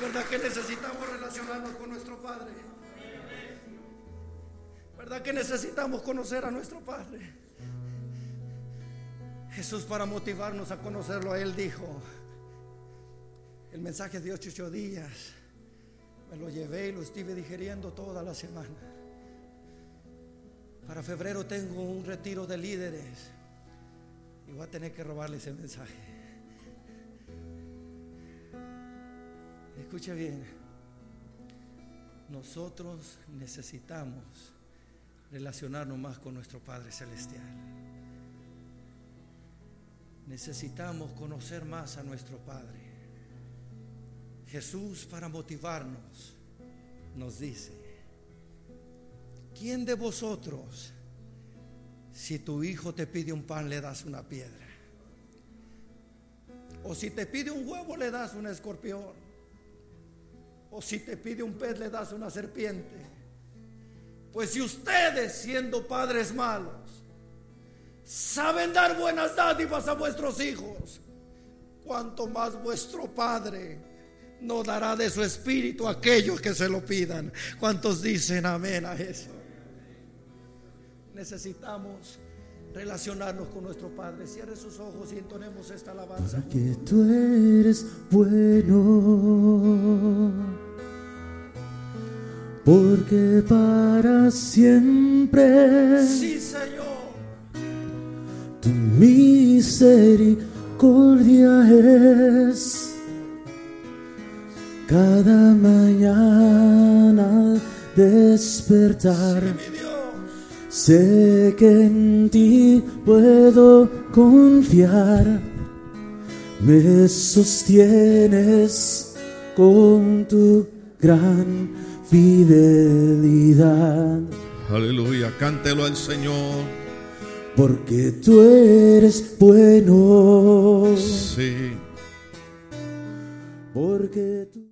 ¿Verdad que necesitamos relacionarnos con nuestro Padre? ¿Verdad que necesitamos conocer a nuestro Padre? Jesús para motivarnos a conocerlo Él dijo, el mensaje de ocho días, me lo llevé y lo estuve digeriendo toda la semana. Para febrero tengo un retiro de líderes y voy a tener que robarle ese mensaje. Escuche bien, nosotros necesitamos relacionarnos más con nuestro Padre Celestial. Necesitamos conocer más a nuestro Padre. Jesús para motivarnos nos dice, ¿quién de vosotros, si tu hijo te pide un pan, le das una piedra? O si te pide un huevo, le das un escorpión. O si te pide un pez, le das una serpiente. Pues si ustedes, siendo padres malos, saben dar buenas dádivas a vuestros hijos, cuanto más vuestro Padre no dará de su espíritu a aquellos que se lo pidan. ¿Cuántos dicen amén a eso? Necesitamos relacionarnos con nuestro Padre. Cierre sus ojos y entonemos esta alabanza. Porque tú eres bueno. Porque para siempre Sí, Señor. tu misericordia es cada mañana al despertar. Mi Dios. Sé que en ti puedo confiar, me sostienes con tu gran fidelidad, Aleluya, cántelo al Señor. porque tú eres bueno, Sí. porque tú...